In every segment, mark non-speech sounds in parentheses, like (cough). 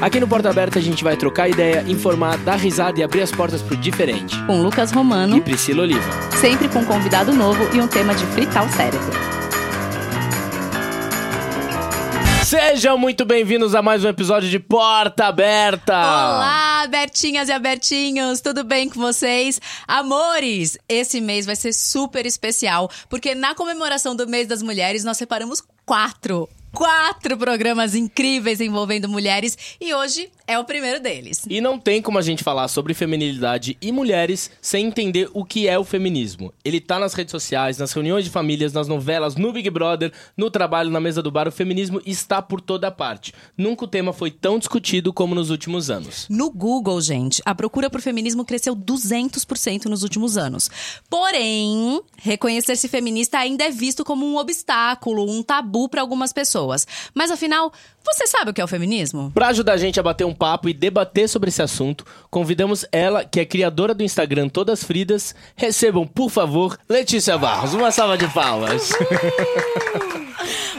Aqui no Porta Aberta a gente vai trocar ideia, informar, dar risada e abrir as portas pro diferente. Com Lucas Romano. E Priscila Oliva. Sempre com um convidado novo e um tema de fritar o cérebro. Sejam muito bem-vindos a mais um episódio de Porta Aberta! Olá, Bertinhas e Abertinhos, tudo bem com vocês? Amores, esse mês vai ser super especial, porque na comemoração do mês das mulheres nós separamos quatro quatro programas incríveis envolvendo mulheres e hoje é o primeiro deles. E não tem como a gente falar sobre feminilidade e mulheres sem entender o que é o feminismo. Ele tá nas redes sociais, nas reuniões de famílias, nas novelas, no Big Brother, no trabalho, na mesa do bar. O feminismo está por toda parte. Nunca o tema foi tão discutido como nos últimos anos. No Google, gente, a procura por feminismo cresceu 200% nos últimos anos. Porém, reconhecer-se feminista ainda é visto como um obstáculo, um tabu para algumas pessoas. Mas afinal, você sabe o que é o feminismo? Para ajudar a gente a bater um papo e debater sobre esse assunto, convidamos ela, que é criadora do Instagram Todas Fridas. Recebam, por favor, Letícia Barros. Uma salva de palmas.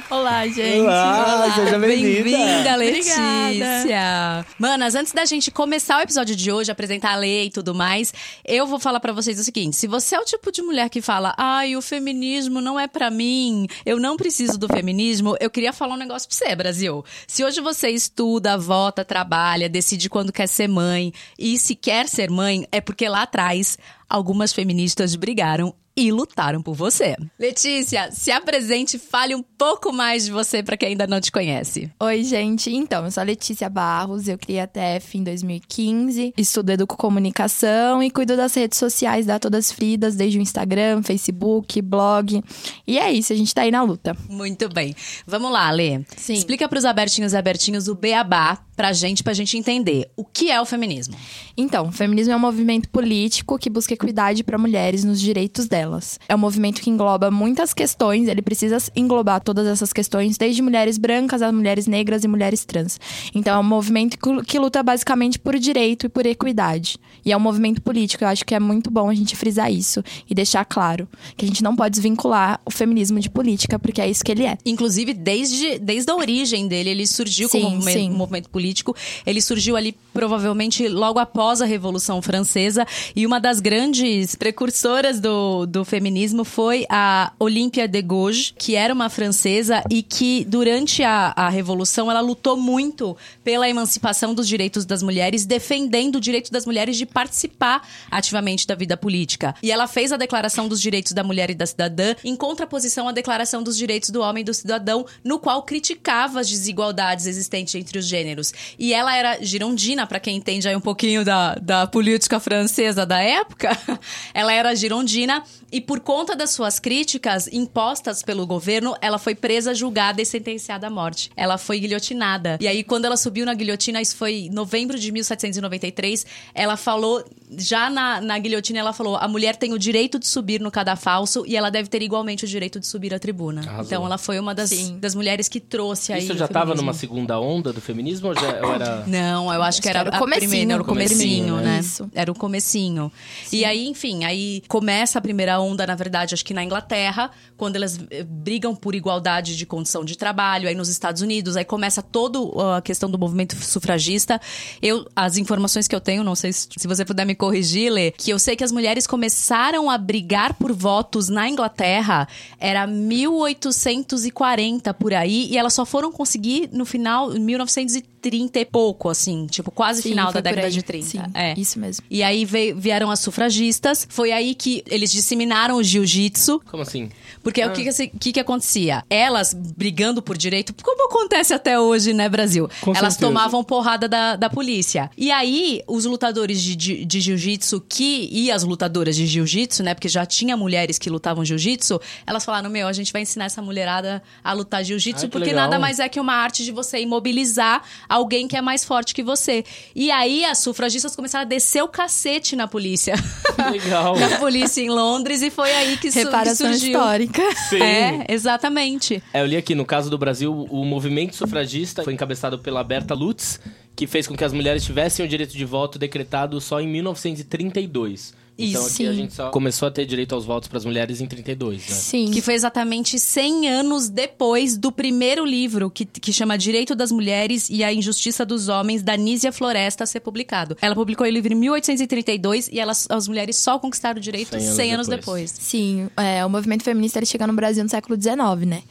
Olá, gente. Olá, Olá. seja bem-vinda. Bem-vinda, Letícia. Manas, antes da gente começar o episódio de hoje, apresentar a lei e tudo mais, eu vou falar para vocês o seguinte: se você é o tipo de mulher que fala, ai, o feminismo não é para mim, eu não preciso do feminismo, eu queria falar um negócio pra você, Brasil. Se hoje você estuda, vota, trabalha, decide quando quer ser mãe e se quer ser mãe, é porque lá atrás algumas feministas brigaram e lutaram por você. Letícia, se apresente e fale um pouco mais de você para quem ainda não te conhece. Oi, gente. Então, eu sou a Letícia Barros, eu criei a TF em 2015, estudo educomunicação e cuido das redes sociais da Todas Fridas, desde o Instagram, Facebook, blog. E é isso, a gente tá aí na luta. Muito bem. Vamos lá, Lê. Sim. Explica pros abertinhos e abertinhos o beabá pra gente, pra gente entender o que é o feminismo. Então, o feminismo é um movimento político que busca equidade para mulheres nos direitos delas. É um movimento que engloba muitas questões, ele precisa englobar todas essas questões, desde mulheres brancas a mulheres negras e mulheres trans. Então, é um movimento que luta basicamente por direito e por equidade. E é um movimento político, eu acho que é muito bom a gente frisar isso e deixar claro que a gente não pode desvincular o feminismo de política, porque é isso que ele é. Inclusive, desde, desde a origem dele, ele surgiu sim, como um movimento político político. Ele surgiu ali provavelmente logo após a Revolução Francesa e uma das grandes precursoras do, do feminismo foi a Olympia de Gouges, que era uma francesa e que durante a, a Revolução ela lutou muito pela emancipação dos direitos das mulheres, defendendo o direito das mulheres de participar ativamente da vida política. E ela fez a Declaração dos Direitos da Mulher e da Cidadã em contraposição à Declaração dos Direitos do Homem e do Cidadão, no qual criticava as desigualdades existentes entre os gêneros. E ela era girondina, para quem entende aí um pouquinho da, da política francesa da época. (laughs) ela era girondina e por conta das suas críticas impostas pelo governo, ela foi presa, julgada e sentenciada à morte. Ela foi guilhotinada. E aí, quando ela subiu na guilhotina, isso foi em novembro de 1793, ela falou, já na, na guilhotina, ela falou: a mulher tem o direito de subir no cadafalso e ela deve ter igualmente o direito de subir à tribuna. Arrasou. Então, ela foi uma das, das mulheres que trouxe aí. Isso já estava numa segunda onda do feminismo ou já era. (coughs) Não, eu acho, acho que era, era o comecinho, era o comecinho, né? né? Isso. Era o comecinho. Sim. E aí, enfim, aí começa a primeira onda, na verdade, acho que na Inglaterra, quando elas eh, brigam por igualdade de condição de trabalho, aí nos Estados Unidos, aí começa toda a questão do movimento sufragista. Eu, as informações que eu tenho, não sei se, se você puder me corrigir, Lê, que eu sei que as mulheres começaram a brigar por votos na Inglaterra, era 1840 por aí, e elas só foram conseguir no final, 1930 e pouco, assim, tipo, quase Sim, final da década de 30. Sim, é. isso mesmo. E aí veio, vieram as sufragistas, foi aí que eles disseminaram o jiu-jitsu. Como assim? Porque ah. o que, que, que acontecia? Elas brigando por direito, como acontece até hoje, né, Brasil? Com Elas certeza. tomavam porrada da, da polícia. E aí, os lutadores de, de, de jiu-jitsu que. E as lutadoras de jiu-jitsu, né? Porque já tinha mulheres que lutavam jiu-jitsu, elas falaram: meu, a gente vai ensinar essa mulherada a lutar jiu-jitsu, porque legal. nada mais é que uma arte de você imobilizar alguém que é mais forte que você. E aí, as sufragistas começaram a descer o cacete na polícia. Legal. (laughs) na polícia em Londres, e foi aí que, Reparação surgiu. histórica. Sim. É, exatamente. É, eu li aqui, no caso do Brasil, o movimento sufragista foi encabeçado pela Berta Lutz, que fez com que as mulheres tivessem o direito de voto decretado só em 1932. Então Isso. aqui a gente só começou a ter direito aos votos para as mulheres em 32, né? Sim. Que foi exatamente 100 anos depois do primeiro livro, que, que chama Direito das Mulheres e a Injustiça dos Homens, da Nísia Floresta, ser publicado. Ela publicou o livro em 1832 e elas, as mulheres só conquistaram o direito 100 100 anos anos, depois. depois. Sim, é, o movimento feminista ele chega no Brasil no século XIX, né?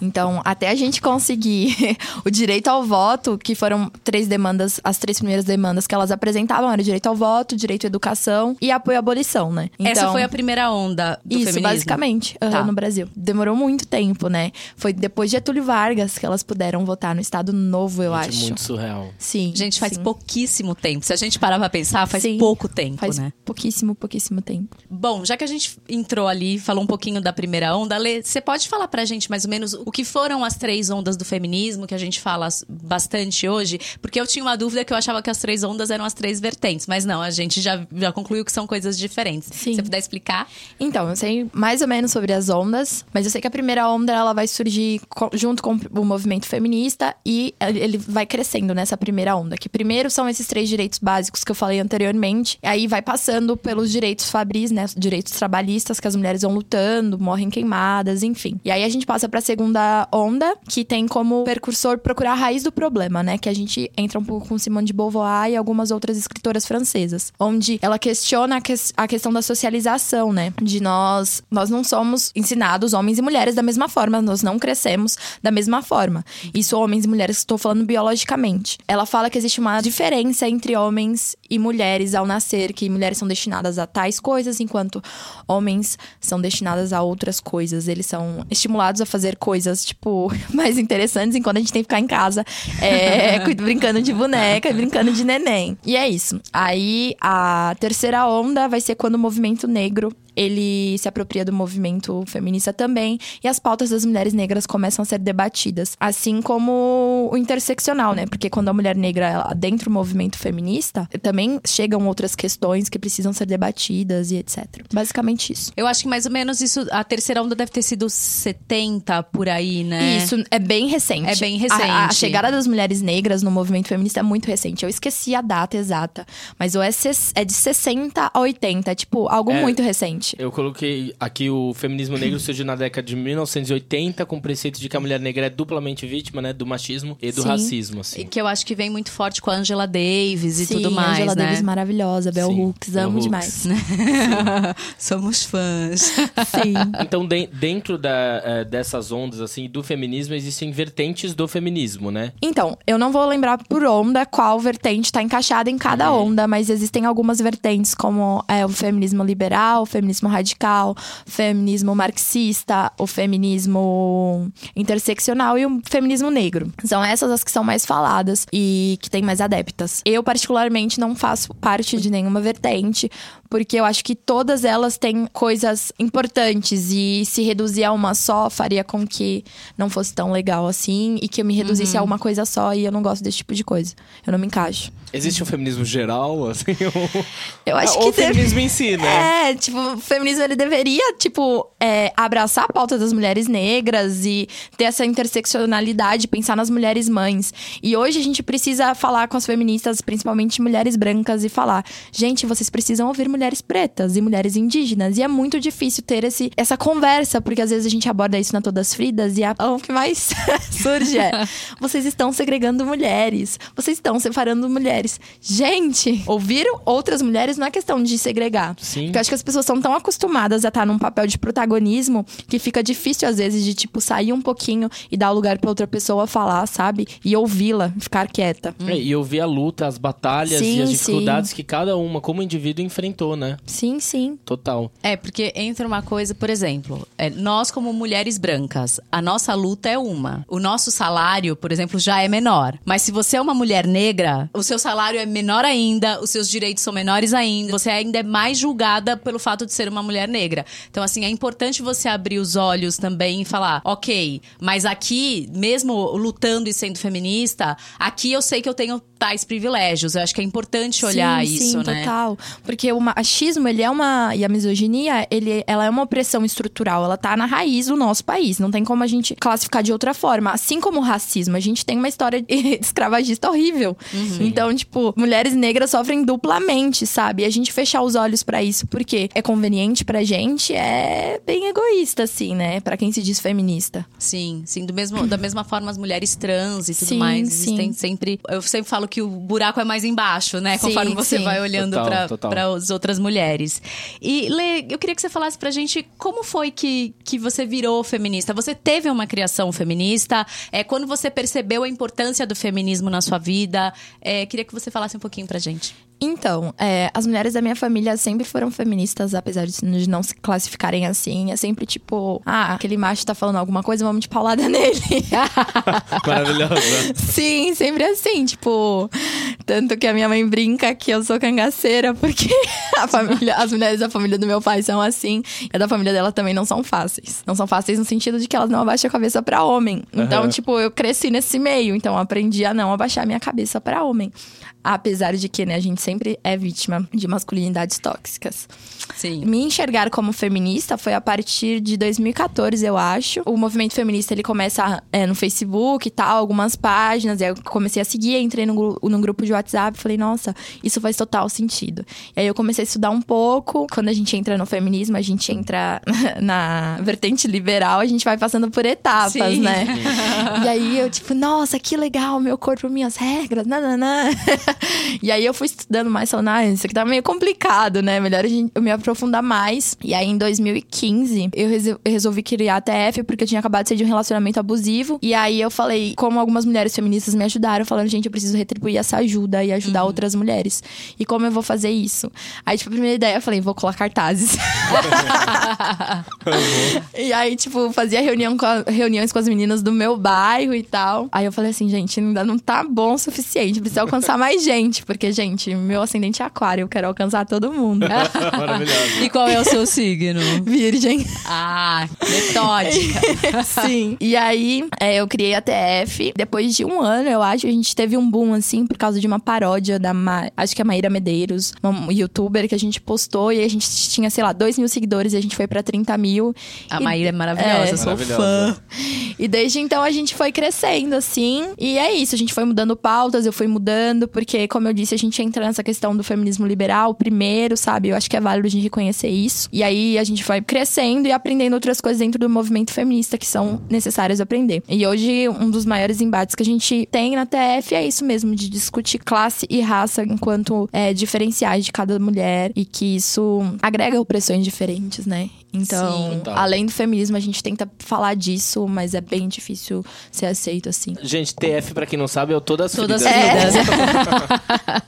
Então, até a gente conseguir (laughs) o direito ao voto, que foram três demandas, as três primeiras demandas que elas apresentavam, era o direito ao voto, direito à educação e apoio à abolição, né? Essa Então- foi a primeira onda do Isso, feminismo. basicamente, aham, Tá. no Brasil. Demorou muito tempo, né? Foi depois de Getúlio Vargas que elas puderam votar no Estado Novo, eu Gente, acho. Muito surreal. Sim. Gente, faz sim. pouquíssimo tempo. Se a gente parar pra pensar, faz Sim. pouco tempo, Faz né? pouquíssimo, pouquíssimo tempo. Bom, já que a gente entrou ali, falou um pouquinho da primeira onda, Lê, você pode falar pra gente mais ou menos o que foram as três ondas do feminismo, que a gente fala bastante hoje? Porque eu tinha uma dúvida que eu achava que as três ondas eram as três vertentes, mas não, a gente já, já concluiu que são coisas diferentes. Sim. Se você puder explicar? Então, eu sei mais ou menos sobre as ondas, mas eu sei que a primeira onda ela vai surgir junto com o movimento feminista e ele vai crescendo nessa primeira onda. Que primeiro são esses três direitos básicos que eu falei anteriormente, aí vai passando pelos direitos fabris, né, os direitos trabalhistas que as mulheres vão lutando, morrem queimadas, enfim. E aí a gente passa para a segunda onda, que tem como percursor procurar a raiz do problema, né, que a gente entra um pouco com Simone de Beauvoir e algumas outras escritoras francesas, onde ela questiona a, ques- a questão da socialização, né? De nós, nós não somos ensinados, homens e mulheres, da mesma forma, nós não crescemos da mesma forma. Isso, homens e mulheres, estou falando biologicamente. Ela fala que existe uma diferença entre homens e mulheres ao nascer, que mulheres são destinadas a tais coisas, enquanto homens são destinadas a outras coisas. Eles são estimulados a fazer coisas, tipo, (laughs) mais interessantes, enquanto a gente tem que ficar em casa é, (laughs) brincando de boneca, brincando de neném. E é isso. Aí a terceira onda vai ser quando o movimento negro ele se apropria do movimento feminista também e as pautas das mulheres negras começam a ser debatidas, assim como o interseccional, né? Porque quando a mulher negra ela, dentro do movimento feminista, também chegam outras questões que precisam ser debatidas e etc. Basicamente isso. Eu acho que mais ou menos isso, a terceira onda deve ter sido 70 por aí, né? Isso é bem recente. É bem A- A, recente. chegada das mulheres negras no movimento feminista é muito recente. Eu esqueci a data exata, mas o é, é de 60 a 80, é tipo algo É. muito recente. Eu coloquei aqui o feminismo negro (clears throat) surgiu na década de 1980 com o preceito de que a mulher negra é duplamente vítima, né, do machismo e do Sim. racismo, E assim. que eu acho que vem muito forte com a Angela Davis e Sim, tudo mais, Angela né? Davis maravilhosa, Bell Sim, Hooks, Bell amo Hooks. demais. (laughs) Somos fãs. Sim. (laughs) Então, de- dentro da, eh, dessas ondas, assim, do feminismo, existem vertentes do feminismo, né? Então, eu não vou lembrar por onda qual vertente está encaixada em cada Uhum. onda, mas existem algumas vertentes, como é, o feminismo liberal, o feminismo radical, o feminismo marxista, o feminismo interseccional e o feminismo negro. São essas as que são mais faladas e que têm mais adeptas. Eu, particularmente, não faço parte de nenhuma vertente, porque eu acho que todas elas têm coisas importantes e se reduzir a uma só faria com que não fosse tão legal assim e que eu me reduzisse a uma coisa só e eu não gosto desse tipo de coisa. Eu não me encaixo. Existe um feminismo geral, assim, ou... Eu acho ou que o feminismo em si, né? É, tipo, feminismo ele deveria, tipo, é, abraçar a pauta das mulheres negras e ter essa interseccionalidade, pensar nas mulheres mães. E hoje a gente precisa falar com as feministas, principalmente mulheres brancas, e falar: gente, vocês precisam ouvir mulheres pretas e mulheres indígenas. E é muito difícil ter esse, essa conversa, porque às vezes a gente aborda isso na Todas Fridas e a, o que mais (laughs) surge é: (laughs) vocês estão segregando mulheres, vocês estão separando mulheres. Gente, ouvir outras mulheres não é questão de segregar. Sim. Porque eu acho que as pessoas são tão acostumadas a estar num papel de protagonismo que fica difícil, às vezes, de, tipo, sair um pouquinho e dar lugar pra outra pessoa falar, sabe? E ouvi-la, ficar quieta. É, e ouvir a luta, as batalhas Sim, e as sim. dificuldades que cada uma, como indivíduo, enfrentou, né? Sim, sim. Total. É, porque entra uma coisa, por exemplo, é, nós como mulheres brancas, a nossa luta é uma. O nosso salário, por exemplo, já é menor. Mas se você é uma mulher negra, o seu salário é menor ainda, os seus direitos são menores ainda, você ainda é mais julgada pelo fato de ser uma mulher negra. Então, assim, é importante você abrir os olhos também e falar, ok, mas aqui, mesmo lutando e sendo feminista, aqui eu sei que eu tenho tais privilégios. Eu acho que é importante olhar sim, isso, sim, né? total. Porque o machismo, ele é uma. E a misoginia, ele, ela é uma opressão estrutural. Ela tá na raiz do nosso país. Não tem como a gente classificar de outra forma. Assim como o racismo, a gente tem uma história (laughs) escravagista horrível. Uhum. Então, tipo, mulheres negras sofrem duplamente, sabe? E a gente fechar os olhos para isso porque é conveniente pra gente é bem egoísta, assim, né? Pra quem se diz feminista. Sim, sim. Do mesmo, da mesma forma, as mulheres trans e tudo Sim, mais sim. existem sempre. Eu sempre falo que o buraco é mais embaixo, né? Sim, Conforme você sim. vai olhando Total, pra total. para as outras mulheres. E, Lê, eu queria que você falasse pra gente como foi que, que você virou feminista. Você teve uma criação feminista? É, quando você percebeu a importância do feminismo na sua vida? É, queria que você falasse um pouquinho pra gente. Então, é, as mulheres da minha família sempre foram feministas, apesar de não se classificarem assim. É sempre tipo, ah, aquele macho tá falando alguma coisa, vamos de paulada (laughs) nele. (laughs) Maravilhosa. Sim, sempre assim, tipo. Tanto que a minha mãe brinca que eu sou cangaceira, porque (laughs) a família, as mulheres da família do meu pai são assim, e a da família dela também não são fáceis. Não são fáceis no sentido de que elas não abaixam a cabeça pra homem. Então, Aham. tipo, eu cresci nesse meio, então eu aprendi a não abaixar minha cabeça pra homem. Apesar de que, né, a gente sempre é vítima de masculinidades tóxicas. Sim. Me enxergar como feminista foi a partir de 2014, eu acho. O movimento feminista ele começa é, no Facebook e tal, algumas páginas. E aí eu comecei a seguir, entrei num, gru- num grupo de WhatsApp e falei, nossa, isso faz total sentido. E aí eu comecei a estudar um pouco. Quando a gente entra no feminismo, a gente entra (laughs) na vertente liberal, a gente vai passando por etapas, Sim. né? E aí eu, tipo, nossa, que legal, meu corpo, minhas regras, nananã. (laughs) E aí eu fui estudando mais, falando, ah, isso aqui tá meio complicado, né? Melhor a gente, eu me aprofundar mais. E aí em 2015, eu resol- eu resolvi criar a TF porque eu tinha acabado de sair de um relacionamento abusivo. E aí eu falei, como algumas mulheres feministas me ajudaram, falando, gente, eu preciso retribuir essa ajuda e ajudar outras mulheres. E como eu vou fazer isso? Aí, tipo, a primeira ideia, eu falei, vou colar cartazes. (laughs) E aí, tipo, fazia reunião com a- reuniões com as meninas do meu bairro e tal. Aí eu falei assim, gente, ainda não tá bom o suficiente. Precisa alcançar mais gente. Porque, gente, meu ascendente é aquário, eu quero alcançar todo mundo. (laughs) Maravilhosa. E qual é o seu signo? Virgem. Ah, metódica. (laughs) Sim. E aí, é, eu criei a TF. Depois de um ano, eu acho, a gente teve um boom, assim, por causa de uma paródia da, Ma... acho que é Maíra Medeiros, uma youtuber que a gente postou. E a gente tinha, sei lá, 2 mil seguidores e a gente foi pra 30 mil. A E- Maíra é maravilhosa, É. eu sou Maravilhosa. fã. E desde então a gente foi crescendo, assim. E é isso, a gente foi mudando pautas, eu fui mudando, porque, como eu disse, a gente entra nessa questão do feminismo liberal primeiro, sabe? Eu acho que é válido a gente reconhecer isso. E aí a gente vai crescendo e aprendendo outras coisas dentro do movimento feminista que são necessárias aprender. E hoje, um dos maiores embates que a gente tem na TF é isso mesmo, de discutir classe e raça enquanto é, diferenciais de cada mulher e que isso agrega opressões diferentes, né? Então, além do feminismo, a gente tenta falar disso, mas é bem difícil ser aceito assim. Gente, TF, pra quem não sabe, é o Todas as Todas Feridas. as (laughs) vidas.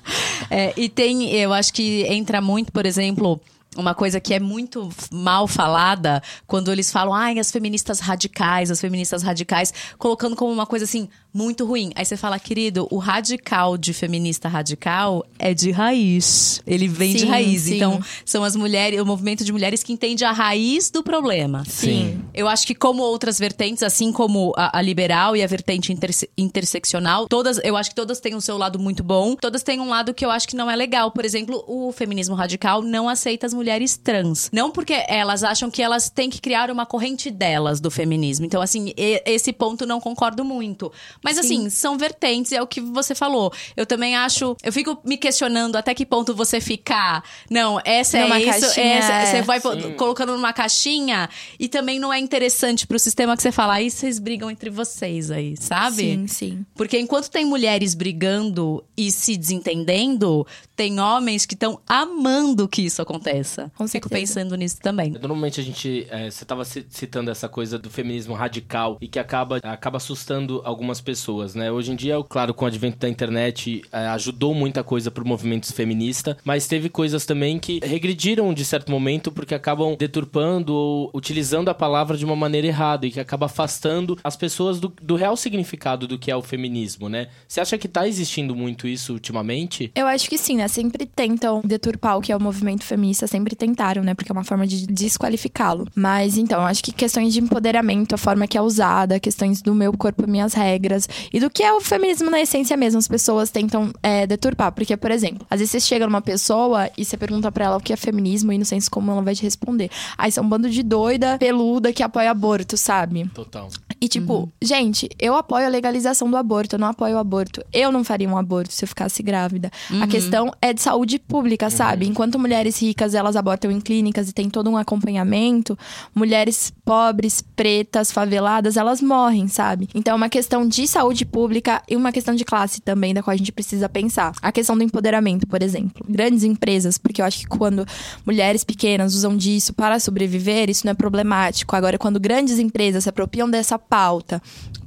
É, e tem, eu acho que entra muito, por exemplo. Uma coisa que é muito mal falada quando eles falam, ai, as feministas radicais, as feministas radicais, colocando como uma coisa assim, muito ruim. Aí você fala, querido, o radical de feminista radical é de raiz. Ele vem de Sim, raiz. sim. Então, são as mulheres, o movimento de mulheres que entende a raiz do problema. Sim. Eu acho que como outras vertentes, assim como a, a liberal e a vertente interse- interseccional, todas, eu acho que todas têm o seu lado muito bom, todas têm um lado que eu acho que não é legal. Por exemplo, o feminismo radical não aceita as mulheres trans. Não porque elas acham que elas têm que criar uma corrente delas do feminismo. Então, assim, e- esse ponto não concordo muito. Mas, assim, são vertentes, é o que você falou. Eu também acho. Eu fico me questionando até que ponto você ficar. Não, essa Numa é isso, caixinha, essa. é. Você vai po- colocando numa caixinha e também não é interessante pro sistema que você fala, aí vocês brigam entre vocês aí, sabe? Sim, sim. Porque enquanto tem mulheres brigando e se desentendendo, tem homens que estão amando que isso aconteça. Com Fico certeza. pensando nisso também. Normalmente a gente. é, você estava citando essa coisa do feminismo radical e que acaba, acaba assustando algumas pessoas, né? Hoje em dia, claro, com o advento da internet, é, ajudou muita coisa pro movimento feminista, mas teve coisas também que regrediram de certo momento porque acabam deturpando ou utilizando a palavra de uma maneira errada e que acaba afastando as pessoas do, do real significado do que é o feminismo, né? Você acha que tá existindo muito isso ultimamente? Eu acho que sim, né? Sempre tentam deturpar o que é o movimento feminista, sempre tentaram, né? Porque é uma forma de desqualificá-lo. Mas então, acho que questões de empoderamento, a forma que é usada, questões do meu corpo, minhas regras, regras e do que é o feminismo na essência mesmo. As pessoas tentam é, deturpar. Porque, por exemplo, às vezes você chega numa pessoa e você pergunta pra ela o que é feminismo e no senso como ela vai te responder. Aí são um bando de doida, peluda que apoia aborto, sabe? Total. E tipo, gente, eu apoio a legalização do aborto, eu não apoio o aborto. Eu não faria um aborto se eu ficasse grávida. A questão é de saúde pública, sabe? Enquanto mulheres ricas elas abortam em clínicas e tem todo um acompanhamento, mulheres pobres, pretas, faveladas, elas morrem, sabe? Então é uma questão de saúde pública e uma questão de classe também, da qual a gente precisa pensar. A questão do empoderamento, por exemplo. Grandes empresas, porque eu acho que quando mulheres pequenas usam disso para sobreviver, isso não é problemático. Agora, quando grandes empresas se apropriam dessa pauta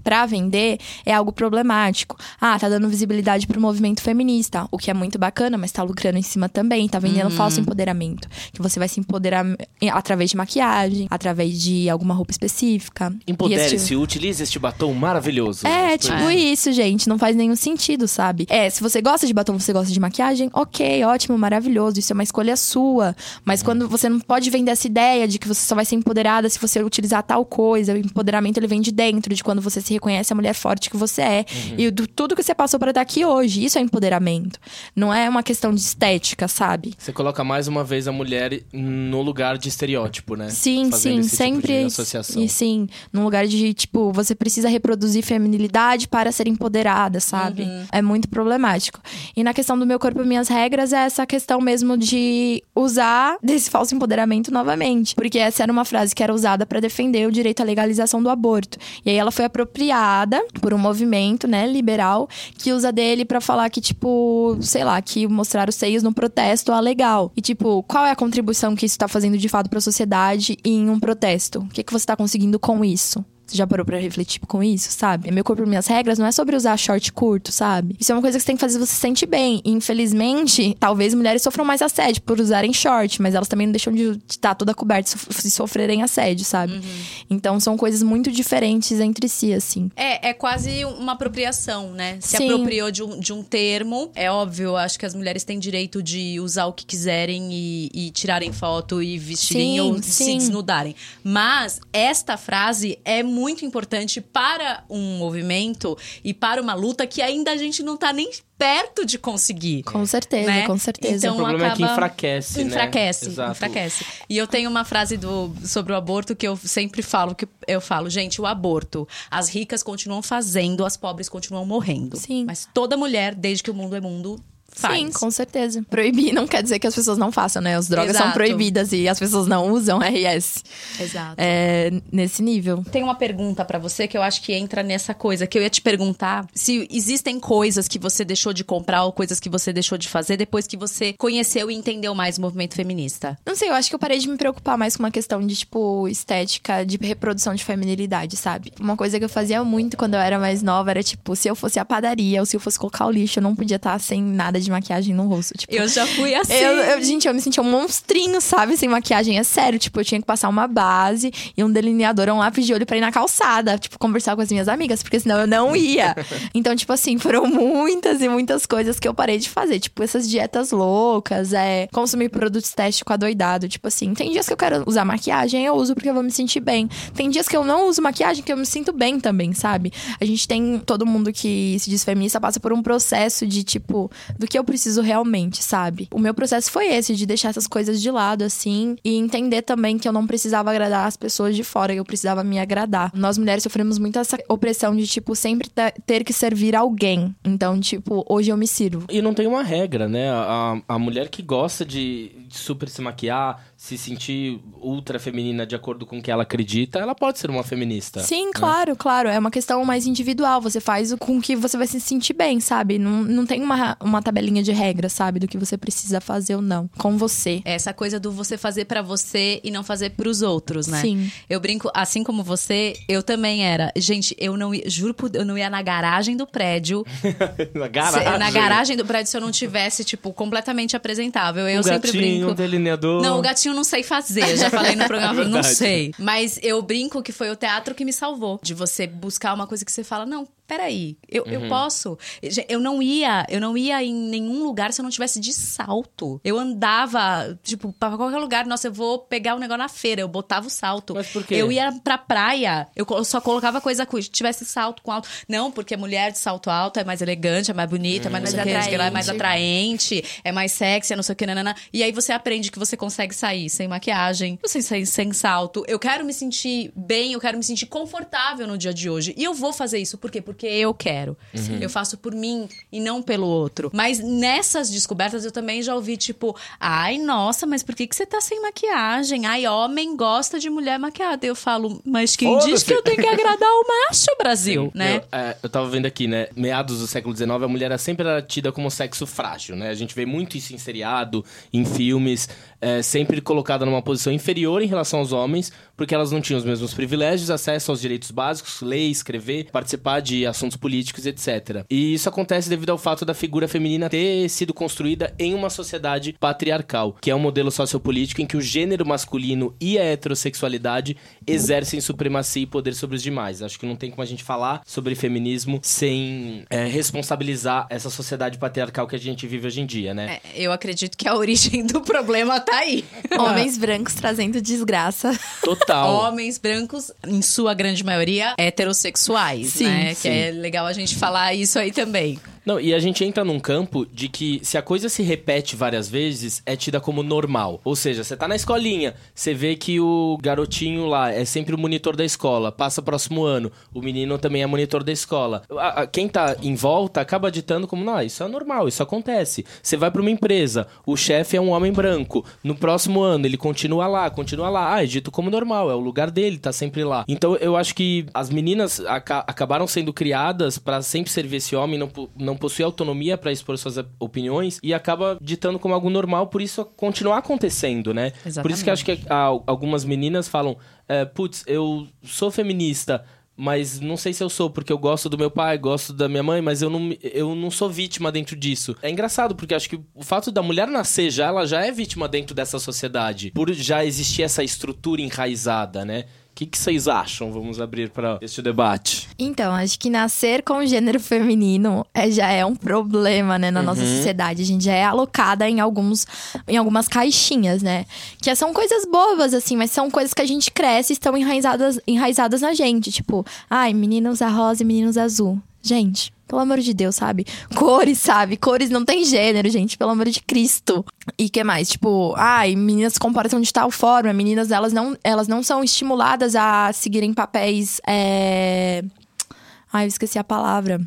para vender, é algo problemático. Ah, tá dando visibilidade pro movimento feminista, o que é muito bacana, mas tá lucrando em cima também, tá vendendo falso empoderamento. Que você vai se empoderar através de maquiagem, através de alguma roupa específica. Empodere-se, esse- utilize este batom maravilhoso. é, tipo isso, gente. Não faz nenhum sentido, sabe? É, se você gosta de batom, você gosta de maquiagem, ok, ótimo, maravilhoso. Isso é uma escolha sua. Mas quando você não pode vender essa ideia de que você só vai ser empoderada se você utilizar tal coisa. O empoderamento, ele vem de dentro, de quando você se reconhece a mulher forte que você é. E do tudo que você passou pra estar aqui hoje. Isso é empoderamento. Não é uma questão de estética, sabe? Você coloca mais uma vez a mulher no lugar de estereótipo, né? Sim, Fazendo sim, esse tipo sempre. de associação. E sim, num lugar de, tipo, você precisa reproduzir feminilidade para ser empoderada, sabe? Uhum. É muito problemático. E na questão do meu corpo, minhas regras, é essa questão mesmo de usar desse falso empoderamento novamente. Porque essa era uma frase que era usada para defender o direito à legalização do aborto. E aí ela foi apropriada por um movimento, né, liberal, que usa dele para falar que, tipo, sei lá, que mostrar os seios no protesto é legal. E, tipo, qual é a contribuição que isso tá fazendo de fato pra sociedade em um protesto? O que, que você tá conseguindo com isso? Você já parou pra refletir com isso, sabe? Meu corpo, minhas regras não é sobre usar short curto, sabe? Isso é uma coisa que você tem que fazer você se sentir bem. E, infelizmente, talvez mulheres sofram mais assédio por usarem short, mas elas também não deixam de estar toda coberta se se sofrerem assédio, sabe? Então são coisas muito diferentes entre si, assim. É, é quase uma apropriação, né? Se Sim. apropriou de um, de um termo. É óbvio, eu acho que as mulheres têm direito de usar o que quiserem e, e tirarem foto e vestirem Sim, ou se sim. desnudarem. Mas esta frase é muito importante para um movimento e para uma luta que ainda a gente não tá nem perto de conseguir. Com certeza, né? com certeza. O Então problema é que acaba- enfraquece, né? Enfraquece, Exato. enfraquece. E eu tenho uma frase do, sobre o aborto que eu sempre falo, que eu falo, gente, o aborto, as ricas continuam fazendo, as pobres continuam morrendo. Sim. Mas toda mulher, desde que o mundo é mundo, faz. Sim, com certeza. Proibir não quer dizer que as pessoas não façam, né? As drogas são Exato. proibidas e as pessoas não usam, yes. Exato. É nesse nível. Tem uma pergunta pra você que eu acho que entra nessa coisa, que eu ia te perguntar se existem coisas que você deixou de comprar ou coisas que você deixou de fazer depois que você conheceu e entendeu mais o movimento feminista. Não sei, eu acho que eu parei de me preocupar mais com uma questão de, tipo, estética, de reprodução de feminilidade, sabe? Uma coisa que eu fazia muito quando eu era mais nova era, tipo, se eu fosse a padaria ou se eu fosse colocar o lixo, eu não podia estar sem nada de maquiagem no rosto. Tipo, Eu já fui assim. Eu, eu- gente, eu me sentia um monstrinho, sabe? Sem maquiagem. É sério. Tipo, eu tinha que passar uma base e um delineador, um lápis de olho pra ir na calçada. Tipo, conversar com as minhas amigas, porque senão eu não ia. (laughs) Então, tipo assim, foram muitas e muitas coisas que eu parei de fazer. Tipo, essas dietas loucas, é consumir produtos estéticos adoidado. Tipo assim, tem dias que eu quero usar maquiagem, eu uso porque eu vou me sentir bem. Tem dias que eu não uso maquiagem, que eu me sinto bem também, sabe? A gente tem todo mundo que se diz feminista passa por um processo de tipo, do que eu preciso realmente, sabe? O meu processo foi esse, de deixar essas coisas de lado, assim, e entender também que eu não precisava agradar as pessoas de fora, eu precisava me agradar. Nós mulheres sofremos muito essa opressão de, tipo, sempre te- ter que servir alguém. Então, tipo, hoje eu me sirvo. E não tem uma regra, né? A, a mulher que gosta de, de super se maquiar, se sentir ultra feminina de acordo com o que ela acredita, ela pode ser uma feminista. Sim, claro, claro. É uma questão mais individual. Você faz o com que você vai se sentir bem, sabe? Não, não tem uma, uma tabelinha de regras, sabe? Do que você precisa fazer ou não. Com você. É Essa coisa do você fazer pra você e não fazer pros outros, né? Sim. Eu brinco, assim como você, eu também era. Gente, eu não ia, juro por eu não ia na garagem do prédio. (laughs) na se- garagem. na garagem do prédio se eu não tivesse, tipo, completamente apresentável. Eu um sempre gatinho, brinco. um delineador. Não, o gatinho eu não sei fazer. Eu já falei no programa, (laughs) É não sei. Mas eu brinco que foi o teatro que me salvou. De você buscar uma coisa que você fala, não, peraí, eu, eu posso. Eu não ia, eu não ia em nenhum lugar se eu não tivesse de salto. Eu andava, tipo, pra qualquer lugar, nossa, eu vou pegar um negócio na feira, eu botava o salto. Mas por quê? Eu ia pra praia, eu só colocava coisa que tivesse salto com alto. Não, porque mulher de salto alto é mais elegante, é mais bonita, é mais, o Mais que, não sei o que lá, é mais atraente. atraente, é mais sexy, é não sei o que, nanana. E aí você aprende que você consegue sair sem maquiagem, sem, sem, sem salto. Eu quero me sentir bem, eu quero me sentir confortável no dia de hoje. E eu vou fazer isso, por quê? Porque eu quero. Eu faço por mim e não pelo outro. Mas nessas descobertas eu também já ouvi, tipo, ai, nossa, mas por que, que você tá sem maquiagem? Ai, homem gosta de mulher maquiada. Eu falo, mas quem diz Foda-se. que eu tenho que agradar o macho, Brasil, né? Meu, é, eu tava vendo aqui, né? Meados do século XIX, a mulher era sempre era tida como sexo frágil, né? A gente vê muito isso em seriado, em filmes, é, sempre colocada numa posição inferior em relação aos homens, porque elas não tinham os mesmos privilégios, acesso aos direitos básicos, ler, escrever, participar de assuntos políticos, etc. E isso acontece devido ao fato da figura feminina ter sido construída em uma sociedade patriarcal, que é um modelo sociopolítico em que o gênero masculino e a heterossexualidade exercem supremacia e poder sobre os demais. Acho que não tem como a gente falar sobre feminismo sem é, responsabilizar essa sociedade patriarcal que a gente vive hoje em dia, né? É, eu acredito que a origem do problema tá aí. (laughs) Homens brancos trazendo desgraça. Total. Homens brancos, em sua grande maioria, heterossexuais, Sim, né? sim. Que é legal a gente falar isso aí também. Não, e a gente entra num campo de que se a coisa se repete várias vezes, é tida como normal. Ou seja, você tá na escolinha, você vê que o garotinho lá é sempre o monitor da escola, passa próximo ano, o menino também é monitor da escola. A- a- quem tá em volta acaba ditando como, não, isso é normal, isso acontece. Você vai pra uma empresa, o chefe é um homem branco, no próximo ano ele continua lá, continua lá, ah, é dito como normal, é o lugar dele, tá sempre lá. Então eu acho que as meninas aca- acabaram sendo criadas pra sempre servir esse homem, não, po- não possui autonomia pra expor suas op- opiniões e acaba ditando como algo normal, por isso continuar acontecendo, né? Por isso que acho que algumas meninas falam, é, putz, eu sou feminista, mas não sei se eu sou, porque eu gosto do meu pai, gosto da minha mãe, mas eu não, eu não sou vítima dentro disso. É engraçado, porque acho que o fato da mulher nascer já, ela já é vítima dentro dessa sociedade. Por já existir essa estrutura enraizada, né? O que, que vocês acham? Vamos abrir para este debate. Então, acho que nascer com o gênero feminino é, já é um problema, né, na nossa sociedade. A gente já é alocada em, alguns, em algumas caixinhas, né? Que são coisas bobas, assim, mas são coisas que a gente cresce e estão enraizadas, enraizadas na gente. Tipo, ai, menina usa rosa e menino usa azul. Gente, pelo amor de Deus, sabe? Cores, sabe? Cores não tem gênero, gente, pelo amor de Cristo. E que mais? Tipo, ai, meninas se comportam de tal forma, meninas elas não, elas não são estimuladas a seguirem papéis. É... Ai, eu esqueci a palavra.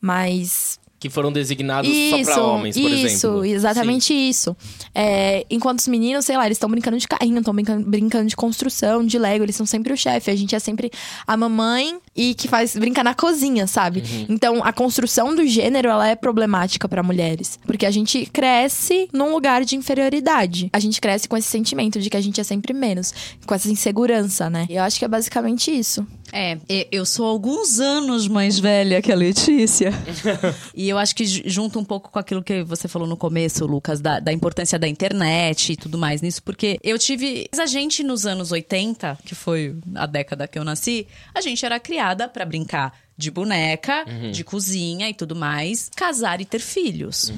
Mas. Que foram designados Isso, só pra homens, por isso, exemplo. exatamente isso. É, enquanto os meninos, sei lá, eles estão brincando de carrinho, estão brincando, brincando de construção, de Lego, eles são sempre o chefe. A gente é sempre a mamãe e que faz brincar na cozinha, sabe? Uhum. Então, a construção do gênero, ela é problemática pra mulheres. Porque a gente cresce num lugar de inferioridade. A gente cresce com esse sentimento de que a gente é sempre menos. Com essa insegurança, né? E eu acho que é basicamente isso. É, eu sou alguns anos mais velha que a Letícia. (laughs) e eu acho que ju- junta um pouco com aquilo que você falou no começo, Lucas, da, da importância da internet e tudo mais nisso, porque eu tive. A gente nos anos 80, que foi a década que eu nasci, a gente era criada pra brincar de boneca, de cozinha e tudo mais, casar e ter filhos.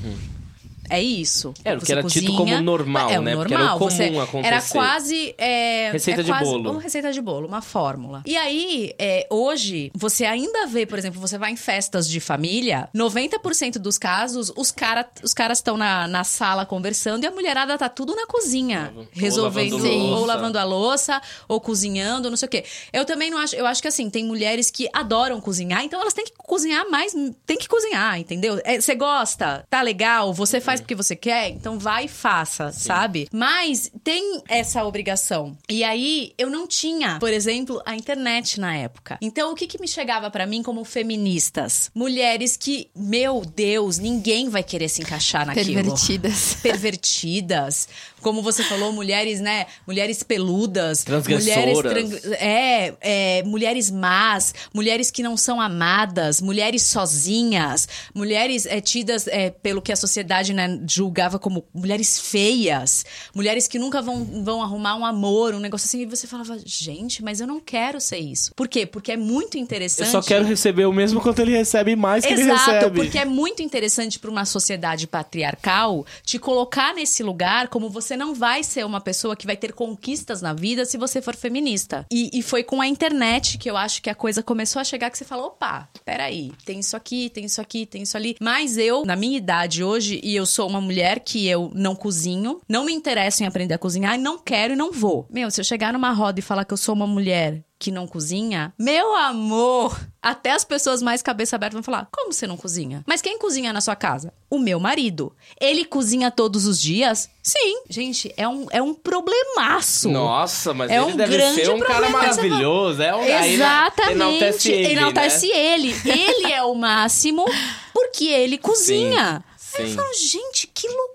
É isso. Era o que era tido cozinha- como normal, é, o né? Porque era o normal. Você- comum acontecer. Era quase. é, Receita é de quase bolo. uma receita de bolo, uma fórmula. E aí, é, hoje, você ainda vê, por exemplo, você vai em festas de família, 90% dos casos, os, cara, os caras estão na, na sala conversando e a mulherada tá tudo na cozinha. resolvendo, lavando ou louça. lavando a louça, ou cozinhando, não sei o quê. Eu também não acho. Eu acho que assim, tem mulheres que adoram cozinhar, então elas têm que cozinhar mais. Tem que cozinhar, entendeu? É, Você gosta, tá legal, você faz porque você quer, então vai e faça, sabe? Mas tem essa obrigação. E aí, eu não tinha, por exemplo, a internet na época. Então, o que, que me chegava pra mim como feministas? Mulheres que, meu Deus, ninguém vai querer se encaixar naquilo Pervertidas. pervertidas. Como você falou, mulheres, né? Mulheres peludas. Transgressoras. Mulheres é, é, mulheres más, mulheres que não são amadas, mulheres sozinhas, mulheres é, tidas é, pelo que a sociedade né, julgava como mulheres feias, mulheres que nunca vão, vão arrumar um amor, um negócio assim. E você falava, gente, mas eu não quero ser isso. Por quê? Porque é muito interessante. Eu só quero receber o mesmo quanto ele recebe mais que ele Exato, recebe. porque é muito interessante para uma sociedade patriarcal te colocar nesse lugar como você não vai ser uma pessoa que vai ter conquistas na vida se você for feminista. E, e foi com a internet que eu acho que a coisa começou a chegar que você fala: opa, peraí, tem isso aqui, tem isso aqui, tem isso ali. Mas eu, na minha idade hoje, e eu sou uma mulher que eu não cozinho, não me interesso em aprender a cozinhar, e não quero e não vou. Meu, se eu chegar numa roda e falar que eu sou uma mulher que não cozinha, meu amor, até as pessoas mais cabeça aberta vão falar: como você não cozinha? Mas quem cozinha na sua casa? O meu marido. Ele cozinha todos os dias? Sim. Gente, é um, é um problemaço. Nossa, mas É ele um deve grande ser um cara problema, você maravilhoso. É um Exatamente. Enaltece ele. Enaltece né? ele. Ele é o máximo porque ele cozinha. Aí eu sim. falo, gente, que loucura!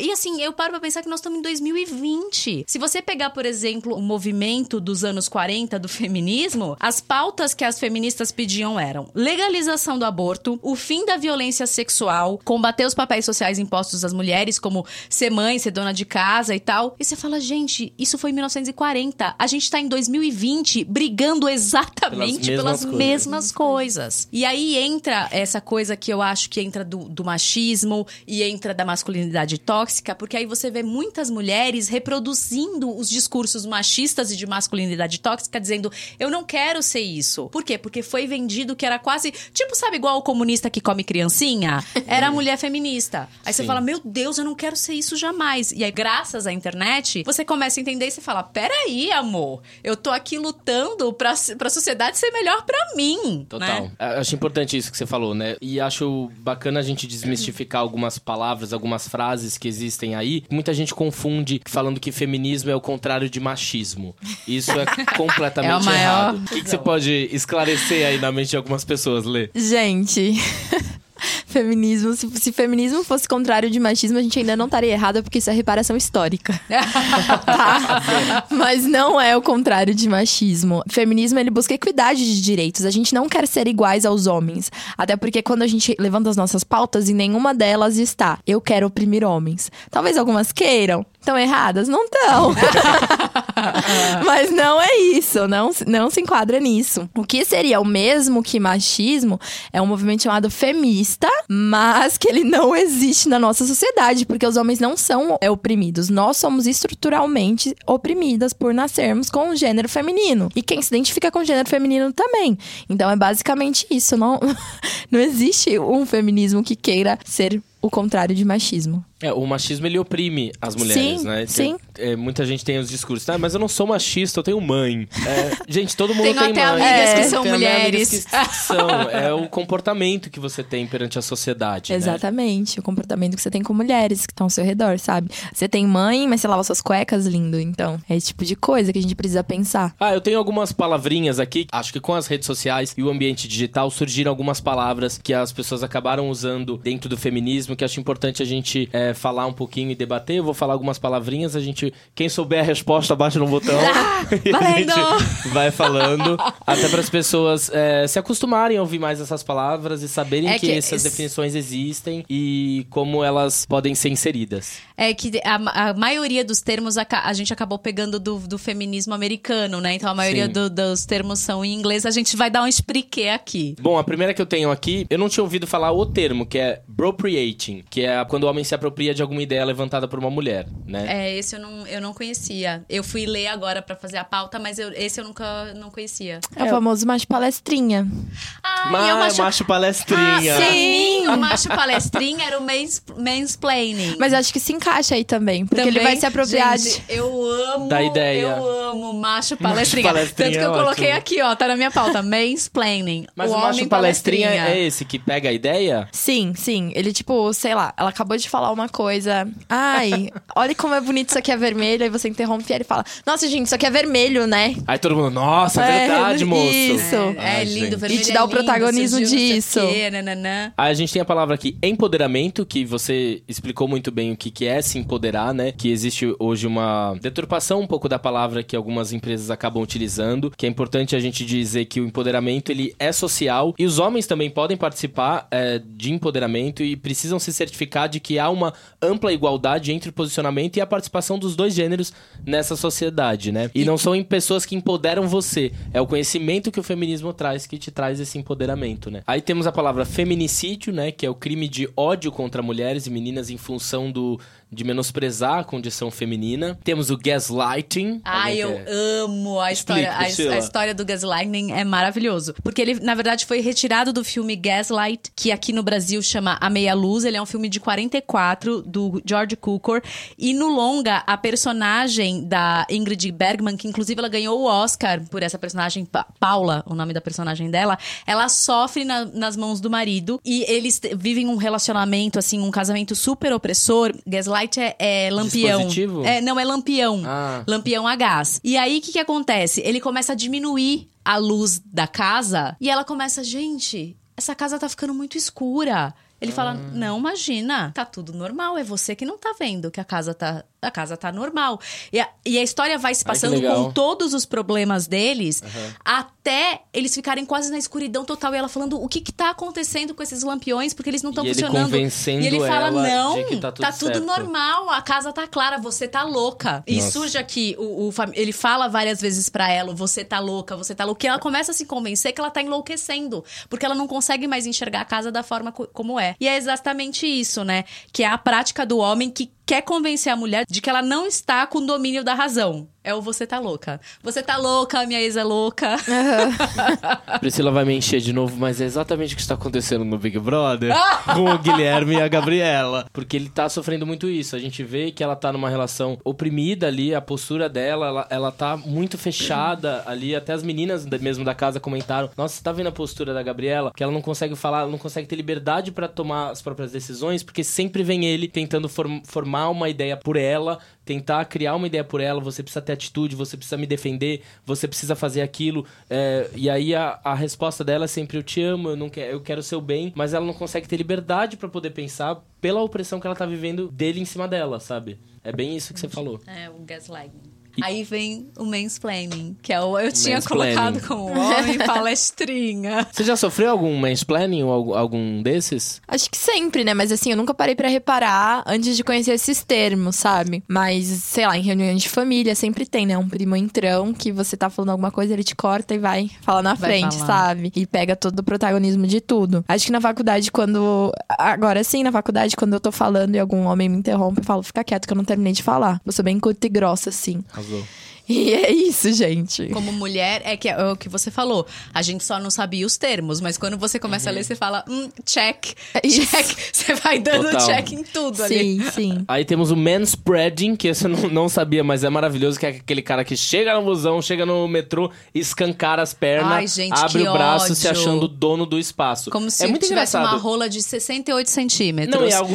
E assim, eu paro pra pensar que nós estamos em 2020. Se você pegar, por exemplo, o movimento dos anos 40 do feminismo, as pautas que as feministas pediam eram legalização do aborto, o fim da violência sexual, combater os papéis sociais impostos às mulheres, como ser mãe, ser dona de casa e tal. E você fala, gente, isso foi em 1940. A gente tá em 2020 brigando exatamente Pelas pelas mesmas mesmas, coisas. coisas. E aí entra essa coisa que eu acho que entra do, do machismo e entra da masculinidade tóxica, porque aí você vê muitas mulheres reproduzindo os discursos machistas e de masculinidade tóxica, dizendo: eu não quero ser isso. Por quê? Porque foi vendido que era quase. Tipo, sabe, igual o comunista que come criancinha? Era a mulher feminista. Aí você Sim. fala: meu Deus, eu não quero ser isso jamais. E aí, graças à internet, você começa a entender e você fala: peraí, amor, eu tô aqui lutando pra, pra sociedade ser melhor pra mim. Total. né? Acho importante isso que você falou, né? E acho bacana a gente desmistificar algumas palavras, algumas frases que existem aí. Muita gente confunde falando que feminismo é o contrário de machismo. Isso é (laughs) completamente É o maior errado. O que, que você pode esclarecer aí na mente de algumas pessoas, Lê? Gente. Feminismo, se, se feminismo fosse contrário de machismo, a gente ainda não estaria errada, porque isso é reparação histórica. (laughs) tá? Mas não é o contrário de machismo. Feminismo, ele busca equidade de direitos. A gente não quer ser iguais aos homens. Até porque quando a gente levanta as nossas pautas, em nenhuma delas está eu quero oprimir homens. Talvez algumas queiram. Estão erradas? Não estão. (laughs) Mas não é isso, não, se- não se enquadra nisso. O que seria o mesmo que machismo é um movimento chamado femista, mas que ele não existe na nossa sociedade, porque os homens não são oprimidos. Nós somos estruturalmente oprimidas por nascermos com o gênero feminino. E quem se identifica com o gênero feminino também. Então é basicamente isso. Não, (laughs) não existe um feminismo que queira ser o contrário de machismo. É, o machismo ele oprime as mulheres, Sim, né? Tem- sim. é, muita gente tem os discursos, ah, mas eu não sou machista, eu tenho mãe. É, gente, todo mundo Tenho tem até mãe. amigas que É, são tem amigas mulheres. que são. É o comportamento que você tem perante a sociedade. né? Exatamente, o comportamento que você tem com mulheres que estão ao seu redor, sabe? Você tem mãe, mas você lava suas cuecas, lindo. Então, é esse tipo de coisa que a gente precisa pensar. Ah, eu tenho algumas palavrinhas aqui. Acho que com as redes sociais e o ambiente digital surgiram algumas palavras que as pessoas acabaram usando dentro do feminismo, que acho importante a gente é, falar um pouquinho e debater. Eu vou falar algumas palavrinhas, a gente. Quem souber a resposta, baixa no botão. (laughs) (laughs) e a gente vai falando. (laughs) até para as pessoas é, se acostumarem a ouvir mais essas palavras e saberem É que, que essas definições existem e como elas podem ser inseridas. É que a, a maioria dos termos aca- a, gente acabou pegando do, do feminismo americano, né? Então a maioria Sim. do- dos termos são em inglês. A gente vai dar um expliquê aqui. Bom, a primeira que eu tenho aqui, eu não tinha ouvido falar o termo, que é appropriating, que é quando o homem se apropria de alguma ideia levantada por uma mulher, né? É, esse eu não, eu não conhecia. Eu fui ler agora pra fazer a pauta, mas eu- esse eu nunca não conhecia. É, o famoso macho palestrinha. Ah, Mas e eu acho... macho palestrinha. Ah, mim, o (laughs) macho palestrinha era o mans, mansplaining. Mas eu acho que se encaixa aí também, porque ele Também, vai se apropriar gente, de. Eu amo. Da ideia. Eu amo macho palestrinha. palestrinha Tanto que eu é coloquei ótimo. aqui, ó, tá na minha pauta. Mansplaining. Mas o, o, macho palestrinha, palestrinha é esse que pega a ideia? Sim, sim. Ele, tipo, sei lá, ela acabou de falar uma coisa. Ai, (laughs) olha como é bonito isso aqui é vermelho. Aí você interrompe e ele fala: Nossa, gente, isso aqui é vermelho, né? Aí todo mundo, nossa, é verdade, moço. Isso. É, Ai, lindo, gente. vermelho E te dá é o protagonismo disso. quê, nananã. Aí a gente tem a palavra aqui, empoderamento, que você explicou muito bem o que, que é se empoderar, né? Que existe hoje uma deturpação um pouco da palavra, que algumas empresas acabam utilizando, que é importante a gente dizer que o empoderamento ele é social e os homens também podem participar é, de empoderamento e precisam se certificar de que há uma ampla igualdade entre o posicionamento e a participação dos dois gêneros nessa sociedade, né? E, não são em pessoas que empoderam você, é o conhecimento que o feminismo traz que te traz esse empoderamento, né? Aí temos a palavra feminicídio, né, que é o crime de ódio contra mulheres e meninas em função do de menosprezar a condição feminina. Temos o gaslighting. Ai, eu quer? amo a Explica, história. A, a história do gaslighting é maravilhoso. Porque ele, na verdade, foi retirado do filme Gaslight, que aqui no Brasil chama A Meia Luz. Ele é um filme de 44, do George Cukor. E no longa, a personagem da Ingrid Bergman, que inclusive ela ganhou o Oscar por essa personagem, Pa- Paula, o nome da personagem dela, ela sofre na- nas mãos do marido. E eles vivem um relacionamento, assim, um casamento super opressor. Gaslight é, é lampião. Dispositivo? É, não, é lampião. Ah. Lampião a gás. E aí, o que, que acontece? Ele começa a diminuir a luz da casa e ela começa, gente, essa casa tá ficando muito escura. Ele fala: Ah. Não, imagina, tá tudo normal, é você que não tá vendo que a casa tá, a casa tá normal. E a, e a história vai se Ai, passando legal. com todos os problemas deles até eles ficarem quase na escuridão total. E ela falando: O que que tá acontecendo com esses lampiões? Porque eles não estão E ele funcionando. convencendo e ele fala: Não, de que tá tudo certo." normal, a casa tá clara, você tá louca. E Nossa. surge aqui, o, o ele fala várias vezes pra ela, você tá louca, você tá louca. E ela começa a se convencer que ela tá enlouquecendo. Porque ela não consegue mais enxergar a casa da forma co- como é. E é exatamente isso, né? Que é a prática do homem que quer convencer a mulher de que ela não está com domínio da razão. É o você tá louca. Você tá louca, minha ex é louca. A (laughs) Priscila vai me encher de novo, mas é exatamente o que está acontecendo no Big Brother (laughs) com o Guilherme e a Gabriela. Porque ele tá sofrendo muito isso. A gente vê que ela tá numa relação oprimida ali, a postura dela, ela, ela tá muito fechada ali. Até as meninas mesmo da casa comentaram: Nossa, você tá vendo a postura da Gabriela? Que ela não consegue falar, ela não consegue ter liberdade pra tomar as próprias decisões, porque sempre vem ele tentando form- formar uma ideia por ela, tentar criar uma ideia por ela. Você precisa ter atitude, você precisa me defender, você precisa fazer aquilo. É, e aí a, a resposta dela é sempre: Eu te amo, eu, não quero, eu quero seu bem, mas ela não consegue ter liberdade pra poder pensar pela opressão que ela tá vivendo dele em cima dela, sabe? É bem isso que você falou. É, o gaslighting. Aí vem o mansplaining, que é o, eu tinha Mansplaining. colocado como (laughs) homem palestrinha. Você já sofreu algum mansplaining ou algum- desses? Acho que sempre, né? Mas assim, eu nunca parei pra reparar antes de conhecer esses termos, sabe? Mas, sei lá, em reuniões de família sempre tem, né? Um primo entrão que você tá falando alguma coisa, ele te corta e vai falar na Vai frente, falar. sabe? E pega todo o protagonismo de tudo. Acho que na faculdade, quando. Agora sim, na faculdade, quando eu tô falando e algum homem me interrompe, eu falo, fica quieto que eu não terminei de falar. Eu sou bem curta e grossa, assim. Arrasou. E é isso, gente. Como mulher, é que é o que você falou. A gente só não sabia os termos, mas quando você começa a ler, você fala, hum, check, É check. (laughs) Você vai dando Total. check em tudo ali. Sim, sim. Aí temos o manspreading, que esse eu não, não sabia, mas é maravilhoso, que é aquele cara que chega no busão, chega no metrô, escancara as pernas, Ai, gente, abre o braço se ódio. achando o dono do espaço. Como se é muito tivesse engraçado. uma rola de 68 centímetros. Não, é algo,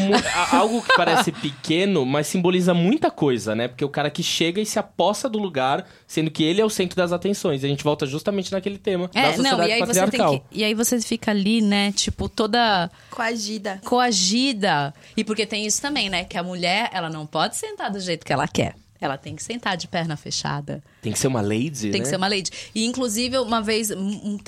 algo que parece (laughs) pequeno, mas simboliza muita coisa, né? Porque o cara que chega e se aposta do lugar, sendo que ele é o centro das atenções. E a gente volta justamente naquele tema da É, sociedade não, e aí você patriarcal. tem que. E aí você fica ali, né, tipo, toda Coagida. coagida. E porque tem isso também, né? Que a mulher, ela não pode sentar do jeito que ela quer. Ela tem que sentar de perna fechada. Tem que ser uma lady, Tem né? que ser uma lady. E, inclusive, uma vez,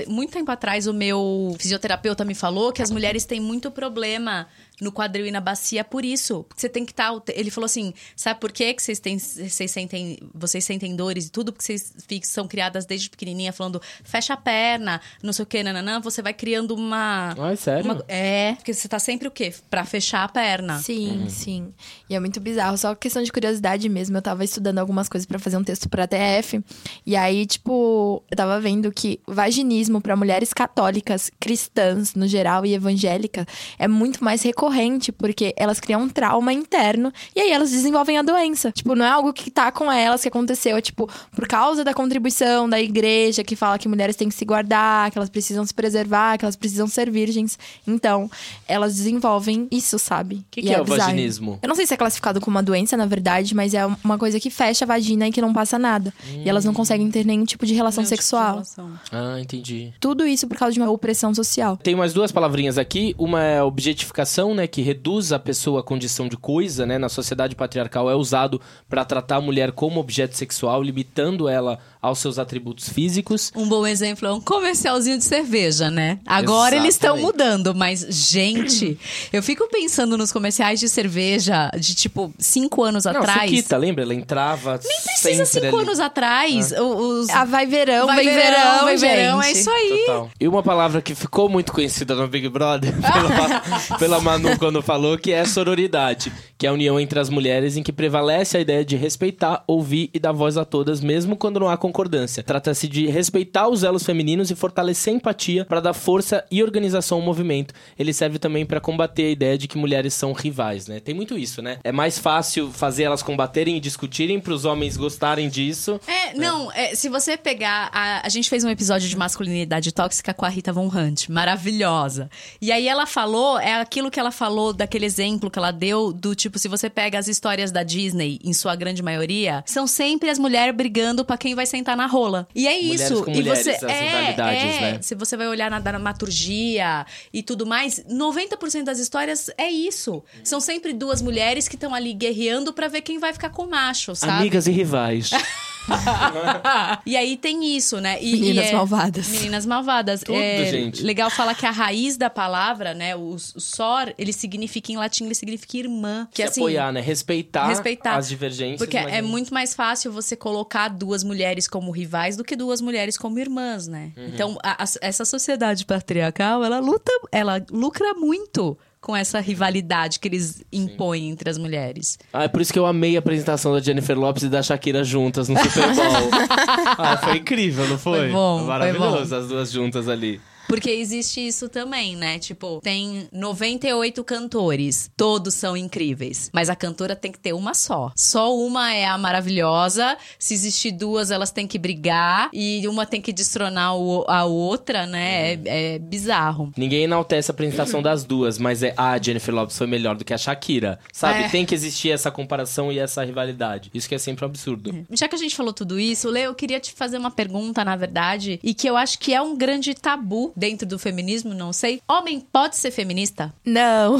muito tempo atrás, o meu fisioterapeuta me falou que as mulheres têm muito problema no quadril e na bacia por isso. Porque você tem que estar. ele falou assim: sabe por quê que vocês têm. Vocês sentem, vocês sentem dores e tudo? Porque vocês são criadas desde pequenininha falando, fecha a perna, não sei o quê, nananã. Você vai criando uma. Ai, sério? uma- é, porque você tá sempre o quê? Pra fechar a perna. Sim, sim. E é muito bizarro. Só questão de curiosidade mesmo. Eu tava estudando algumas coisas pra fazer um texto pra TF. E aí, tipo, eu tava vendo que o vaginismo pra mulheres católicas, cristãs no geral e evangélicas é muito mais recorrente, porque elas criam um trauma interno e aí elas desenvolvem a doença. Tipo, não é algo que tá com elas, que aconteceu. É tipo, por causa da contribuição da igreja que fala que mulheres têm que se guardar, que elas precisam se preservar, que elas precisam ser virgens. Então, elas desenvolvem isso, sabe? O que, que é, o bizarro. vaginismo? Eu não sei se é classificado como uma doença, na verdade, mas é uma coisa que fecha a vagina e que não passa nada. E elas não conseguem ter nenhum tipo de relação Nenhum tipo de sexual. relação. Ah, entendi. Tudo isso por causa de uma opressão social. Tem mais duas palavrinhas aqui. Uma é objetificação, né, que reduz a pessoa à condição de coisa, né? Na sociedade patriarcal é usado pra tratar a mulher como objeto sexual, limitando ela aos seus atributos físicos. Um bom exemplo é um comercialzinho de cerveja, né? Agora eles estão Exatamente. mudando, mas, gente, eu fico pensando nos comerciais de cerveja de tipo cinco anos Não, atrás. Suquita, lembra? Ela entrava Nem precisa cinco ali. anos atrás. o- Os... Ah, vai verão, Vai vem verão, verão, vai verão, gente. é isso aí. Total. E uma palavra que ficou muito conhecida no Big Brother (laughs) pela, pela Manu quando falou, que é sororidade, que é a união entre as mulheres em que prevalece a ideia de respeitar, ouvir e dar voz a todas, mesmo quando não há concordância. Trata-se de respeitar os elos femininos e fortalecer a empatia para dar força e organização ao movimento. Ele serve também para combater a ideia de que mulheres são rivais, né? Tem muito isso, né? É mais fácil fazer elas combaterem e discutirem para os homens gostarem disso. É, não, é, se você pegar. A, a gente fez um episódio de masculinidade tóxica com a Rita Von Hunt, maravilhosa. E aí ela falou, é aquilo que ela falou daquele exemplo que ela deu, do tipo, se você pega as histórias da Disney, em sua grande maioria, são sempre as mulheres brigando pra quem vai sentar na rola. E é Mulheres isso. com e mulheres, você. as é, é, né? Se você vai olhar na dramaturgia e tudo mais, 90% das histórias é isso. São sempre duas mulheres que estão ali guerreando pra ver quem vai ficar com o macho, sabe? Amigas e rivais. (laughs) (laughs) e aí tem isso, né? E, Meninas e é- malvadas. Meninas malvadas. Tudo, é gente. legal falar que a raiz da palavra, né? O, o sor, ele significa em latim, ele significa irmã. Que se assim, apoiar, né? Respeitar, respeitar. as divergências. Porque é muito mais fácil você colocar duas mulheres como rivais do que duas mulheres como irmãs, né? Uhum. Então, a- a- essa sociedade patriarcal, ela luta, ela lucra muito com essa rivalidade que eles impõem entre as mulheres. Ah, é por isso que eu amei a apresentação da Jennifer Lopes e da Shakira juntas no Super Bowl. (laughs) ah, foi incrível, não foi? Foi bom, foi Maravilhoso as duas juntas ali. Porque existe isso também, né? Tipo, tem 98 cantores, todos são incríveis, mas a cantora tem que ter uma só. Só uma é a maravilhosa. Se existir duas, elas têm que brigar e uma tem que destronar o- a outra, né? É, é bizarro. Ninguém enaltece a apresentação das duas, mas é ah, a Jennifer Lopes foi melhor do que a Shakira. Sabe? É. Tem que existir essa comparação e essa rivalidade. Isso que é sempre um absurdo. Já que a gente falou tudo isso, Lê, eu queria te fazer uma pergunta, na verdade, e que eu acho que é um grande tabu dentro do feminismo, não sei. Homem pode ser feminista? Não.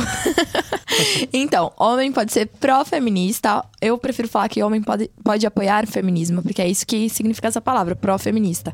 (laughs) então, homem pode ser pró-feminista. Eu prefiro falar que homem pode, pode apoiar o feminismo, porque é isso que significa essa palavra, pró-feminista.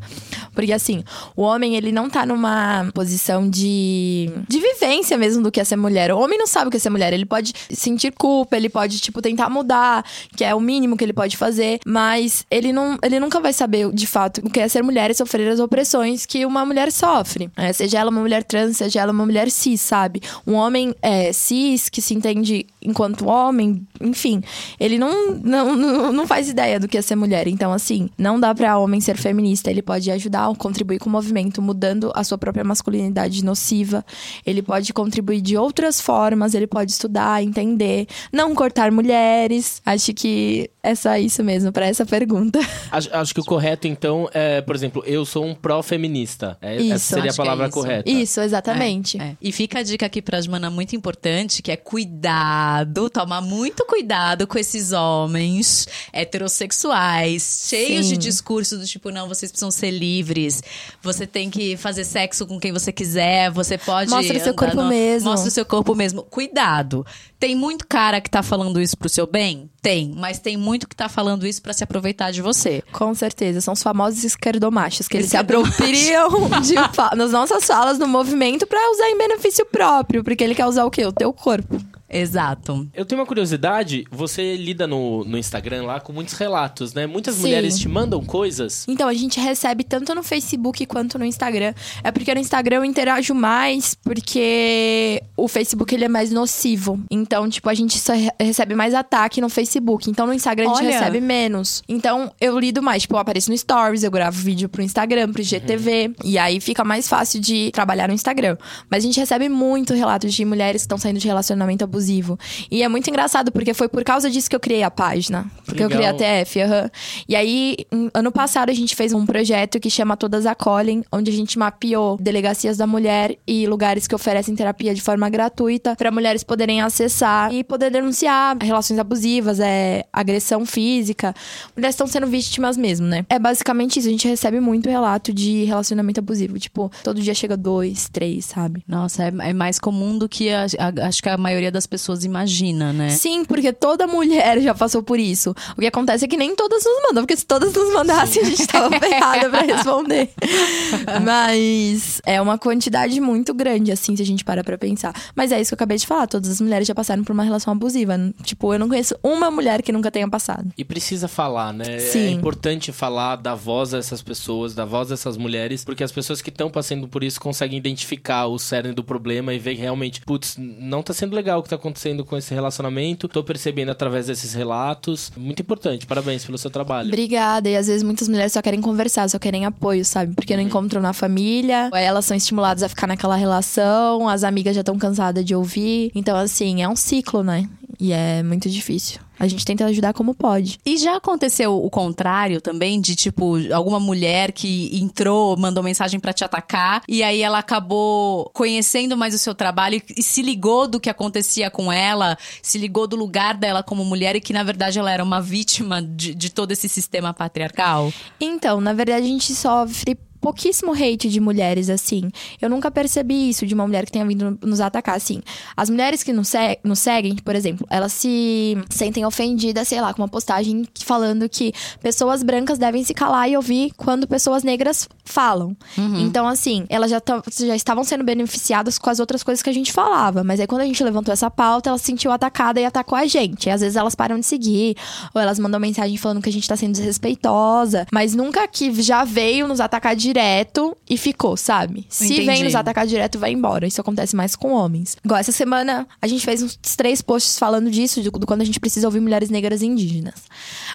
Porque assim, o homem, ele não tá numa posição de, de vivência mesmo do que é ser mulher. O homem não sabe o que é ser mulher. Ele pode sentir culpa, ele pode, tipo, tentar mudar, que é o mínimo que ele pode fazer, mas ele, não, ele nunca vai saber, de fato, o que é ser mulher e sofrer as opressões que uma mulher sofre. É, seja ela uma mulher trans, seja ela uma mulher cis, sabe? Um homem é, cis que se entende enquanto homem, enfim, ele não, não, não, faz ideia do que é ser mulher. Então, assim, não dá pra homem ser feminista. Ele pode ajudar, contribuir com o movimento, mudando a sua própria masculinidade nociva. Ele pode contribuir de outras formas, ele pode estudar, entender, não cortar mulheres. Acho que é só isso mesmo pra essa pergunta. Acho, acho que o correto, então, é, por exemplo, eu sou um pró-feminista. É, Isso, essa seria a é palavra isso. correta. Isso, exatamente. É. E fica a dica aqui pra Jmana muito importante, que é cuidado, tomar muito cuidado com esses homens heterossexuais, cheios Sim. de discurso do tipo, não, vocês precisam ser livres, você tem que fazer sexo com quem você quiser, você pode... Mostra o seu corpo mesmo. Mostra o seu corpo mesmo. Cuidado. Tem muito cara que tá falando isso pro seu bem? Tem. Mas tem muito que tá falando isso pra se aproveitar de você. Com certeza, são os famosos esquerdomachos, que eles se apropriam de nas nossas falas no movimento pra usar em benefício próprio, porque ele quer usar o quê? O teu corpo. Exato. Eu tenho uma curiosidade, você lida no, no Instagram lá com muitos relatos, né? Muitas Sim. mulheres te mandam coisas. Então, a gente recebe tanto no Facebook quanto no Instagram. É porque no Instagram eu interajo mais, porque o Facebook ele é mais nocivo. Então, tipo, a gente só re- recebe mais ataque no Facebook. Então, no Instagram a gente Olha. recebe menos. Então, eu lido mais. Tipo, eu apareço no Stories, eu gravo vídeo pro Instagram, pro IGTV. E aí fica mais fácil de trabalhar no Instagram. Mas a gente recebe muito relatos de mulheres que estão saindo de relacionamento abusivo abusivo. E é muito engraçado, porque foi por causa disso que eu criei a página. Porque Legal. eu criei a TF, aham. E aí, ano passado, a gente fez um projeto que chama Todas Acolhem, onde a gente mapeou delegacias da mulher e lugares que oferecem terapia de forma gratuita para mulheres poderem acessar e poder denunciar relações abusivas, é, agressão física. Mulheres estão sendo vítimas mesmo, né? É basicamente isso. A gente recebe muito relato de relacionamento abusivo. Tipo, todo dia chega dois, três, sabe? Nossa, é, é mais comum do que a- a- acho que a maioria das pessoas imagina, né? Sim, porque toda mulher já passou por isso. O que acontece é que nem todas nos mandam, porque se todas nos mandassem, a gente tava ferrada pra responder. (laughs) Mas é uma quantidade muito grande, assim, se a gente para pra pensar. Mas é isso que eu acabei de falar, todas as mulheres já passaram por uma relação abusiva. Tipo, eu não conheço uma mulher que nunca tenha passado. E precisa falar, né? É Sim. importante falar, dar voz a essas pessoas, dar voz a essas mulheres, porque as pessoas que estão passando por isso conseguem identificar o cerne do problema e ver que realmente, putz, não tá sendo legal o que tá acontecendo com esse relacionamento, tô percebendo através desses relatos. Muito importante, parabéns pelo seu trabalho. Obrigada. E às vezes muitas mulheres só querem conversar, só querem apoio, sabe? Porque não encontram na família, elas são estimuladas a ficar naquela relação, as amigas já estão cansadas de ouvir. Então, assim, é um ciclo, né? E é muito difícil. A gente tenta ajudar como pode. E já aconteceu o contrário também, de tipo, alguma mulher que entrou, mandou mensagem pra te atacar, e aí ela acabou conhecendo mais o seu trabalho e- e se ligou do que acontecia com ela, se ligou do lugar dela como mulher e que na verdade ela era uma vítima de, de todo esse sistema patriarcal? Então, na verdade, a gente sofre pouquíssimo hate de mulheres, assim. Eu nunca percebi isso de uma mulher que tenha vindo nos atacar, assim. As mulheres que nos, se- nos seguem, por exemplo, elas se sentem ofendidas, sei lá, com uma postagem falando que pessoas brancas devem se calar e ouvir quando pessoas negras falam. Então, assim, elas já, já estavam sendo beneficiadas com as outras coisas que a gente falava. Mas aí, quando a gente levantou essa pauta, ela se sentiu atacada e atacou a gente. E, às vezes elas param de seguir, ou elas mandam mensagem falando que a gente tá sendo desrespeitosa. Mas nunca que já veio nos atacar direto e ficou, sabe? Se Entendi. vem nos atacar direto, vai embora. Isso acontece mais com homens. Igual essa semana, a gente fez uns três posts falando disso, de, do quando a gente precisa ouvir mulheres negras e indígenas.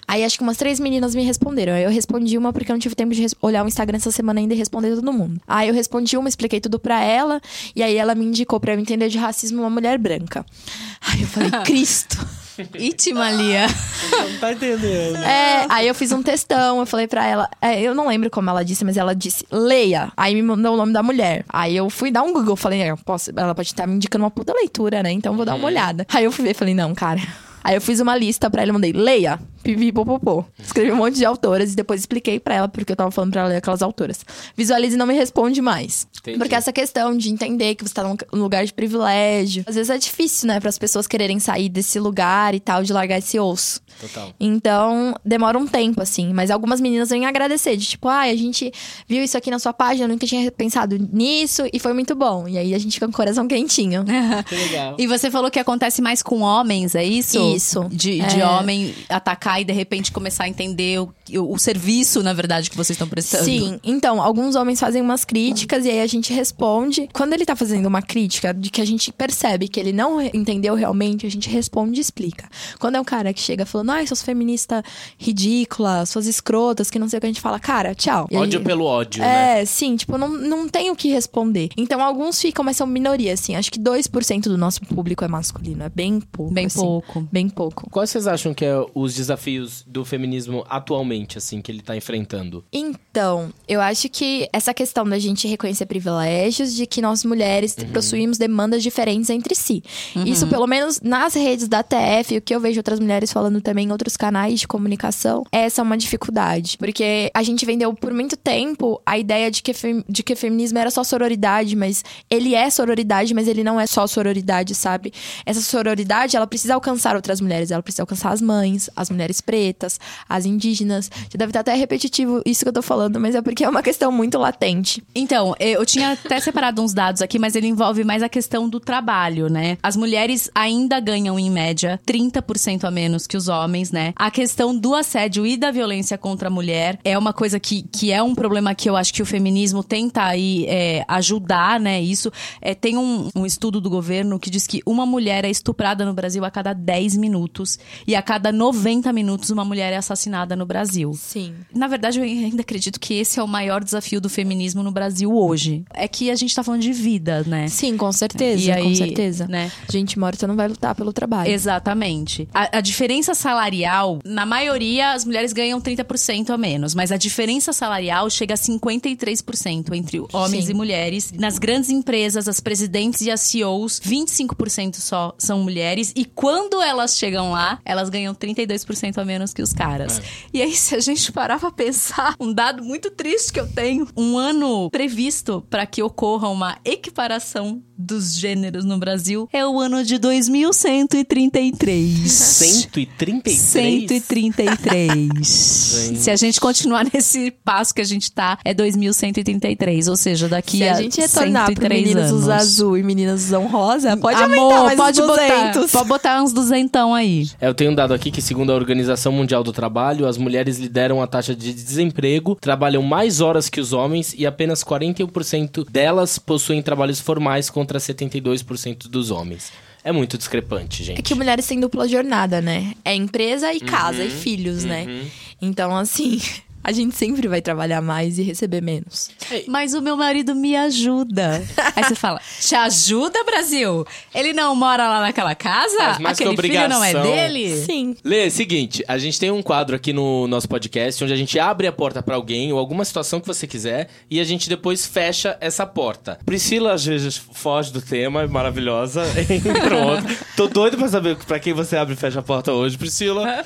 Aí acho que umas três meninas me responderam. Aí eu respondi uma porque eu não tive tempo de olhar o Instagram essa semana ainda e responder todo mundo. Aí eu respondi uma, expliquei tudo pra ela, e aí ela me indicou pra eu entender de racismo uma mulher branca. Aí eu falei, (laughs) Cristo. Itima, Lia. Não tá entendendo. É, aí eu fiz um textão, eu falei pra ela, é, eu não lembro como ela disse, mas ela disse, leia. Aí me mandou o nome da mulher. Aí eu fui dar um Google, falei, é, posso, ela pode estar me indicando uma puta leitura, né? Então eu vou dar uma olhada. Aí eu fui ver, falei, não, cara. Aí eu fiz uma lista pra ela e mandei, leia, pipi, popopô. Escrevi um monte de autoras e depois expliquei pra ela porque eu tava falando pra ela ler aquelas autoras. Visualize e não me responde mais. Entendi. Porque essa questão de entender que você tá num lugar de privilégio, às vezes é difícil, né, para as pessoas quererem sair desse lugar e tal, de largar esse osso. Total. Então, demora um tempo, assim. Mas algumas meninas vêm agradecer, de tipo, ai, a gente viu isso aqui na sua página, eu nunca tinha pensado nisso e foi muito bom. E aí a gente fica com o coração quentinho. Que legal. (laughs) E você falou que acontece mais com homens, é isso? Isso. De, de É. homem atacar e de repente começar a entender o, o, o serviço, na verdade, que vocês estão prestando. Sim, então, alguns homens fazem umas críticas e aí a gente responde. Quando ele tá fazendo uma crítica de que a gente percebe que ele não entendeu realmente, a gente responde e explica. Quando é um cara que chega falando, ai, suas feministas ridículas, suas escrotas, que não sei o que, a gente fala, cara, tchau. E aí- Ódio pelo ódio, né? É, sim, tipo, não, não tem o que responder. Então, alguns ficam, mas são minoria, assim. Acho que 2% do nosso público é masculino. É bem pouco. Bem assim. pouco. Bem pouco. Quais vocês acham que é os desafios do feminismo atualmente, assim, que ele tá enfrentando? Então, eu acho que essa questão da gente reconhecer privilégios, de que nós mulheres possuímos demandas diferentes entre si. Isso, pelo menos nas redes da TF, o que eu vejo outras mulheres falando também em outros canais de comunicação, essa é uma dificuldade. Porque a gente vendeu por muito tempo a ideia de que, de que feminismo era só sororidade, mas ele é sororidade, mas ele não é só sororidade, sabe? Essa sororidade, ela precisa alcançar outras mulheres, ela precisa alcançar as mães, as mulheres pretas, as indígenas. Já deve estar até repetitivo isso que eu tô falando, mas é porque é uma questão muito latente. Então, eu tinha até separado uns dados aqui, mas ele envolve mais a questão do trabalho, né? As mulheres ainda ganham, em média, 30% a menos que os homens, né? A questão do assédio e da violência contra a mulher é uma coisa que, que é um problema que eu acho que o feminismo tenta aí é, ajudar, né? Isso. É, tem um, um estudo do governo que diz que uma mulher é estuprada no Brasil a cada 10 minutos e a cada 90 minutos uma mulher é assassinada no Brasil. Sim. Na verdade, eu ainda acredito que esse é o maior desafio do feminismo no Brasil hoje. É que a gente tá falando de vida, né? Sim, com certeza, E aí, com certeza. né? Gente morta não vai lutar pelo trabalho. Exatamente. A, a diferença salarial, na maioria, as mulheres ganham 30% a menos, mas a diferença salarial chega a 53% entre homens Sim. e mulheres. Nas grandes empresas, as presidentes e as CEOs, 25% só são mulheres, e quando elas chegam lá, elas ganham 32% a menos que os caras. E aí, se a gente parar pra pensar, um dado muito triste que eu tenho, um ano previsto para que ocorra uma equiparação dos gêneros no Brasil é o ano de 2133. 133? 133. Se a gente continuar nesse passo que a gente tá, é 2133. Ou seja, daqui Se a a gente retornar pro 103 meninos anos. usar azul e meninas usam rosa, pode Amor, aumentar mais pode uns 200. botar, pode botar uns aí. É, eu tenho um dado aqui que, segundo a Organização Mundial do Trabalho, as mulheres lideram a taxa de desemprego, trabalham mais horas que os homens e apenas 41% delas possuem trabalhos formais contra 72% dos homens. É muito discrepante, gente. É que mulheres têm dupla jornada, né? É empresa e casa Uhum. e filhos, né? Então, assim, (laughs) a gente sempre vai trabalhar mais e receber menos. Mas o meu marido me ajuda. Aí você fala, te ajuda, Brasil? Ele não mora lá naquela casa? Faz mais que Aquele filho não é obrigação. dele? Sim. Lê, seguinte, a gente tem um quadro aqui no nosso podcast onde a gente abre a porta pra alguém ou alguma situação que você quiser e a gente depois fecha essa porta. Priscila às vezes foge do tema, é maravilhosa. (laughs) Outro. Tô doido pra saber pra quem você abre e fecha a porta hoje, Priscila.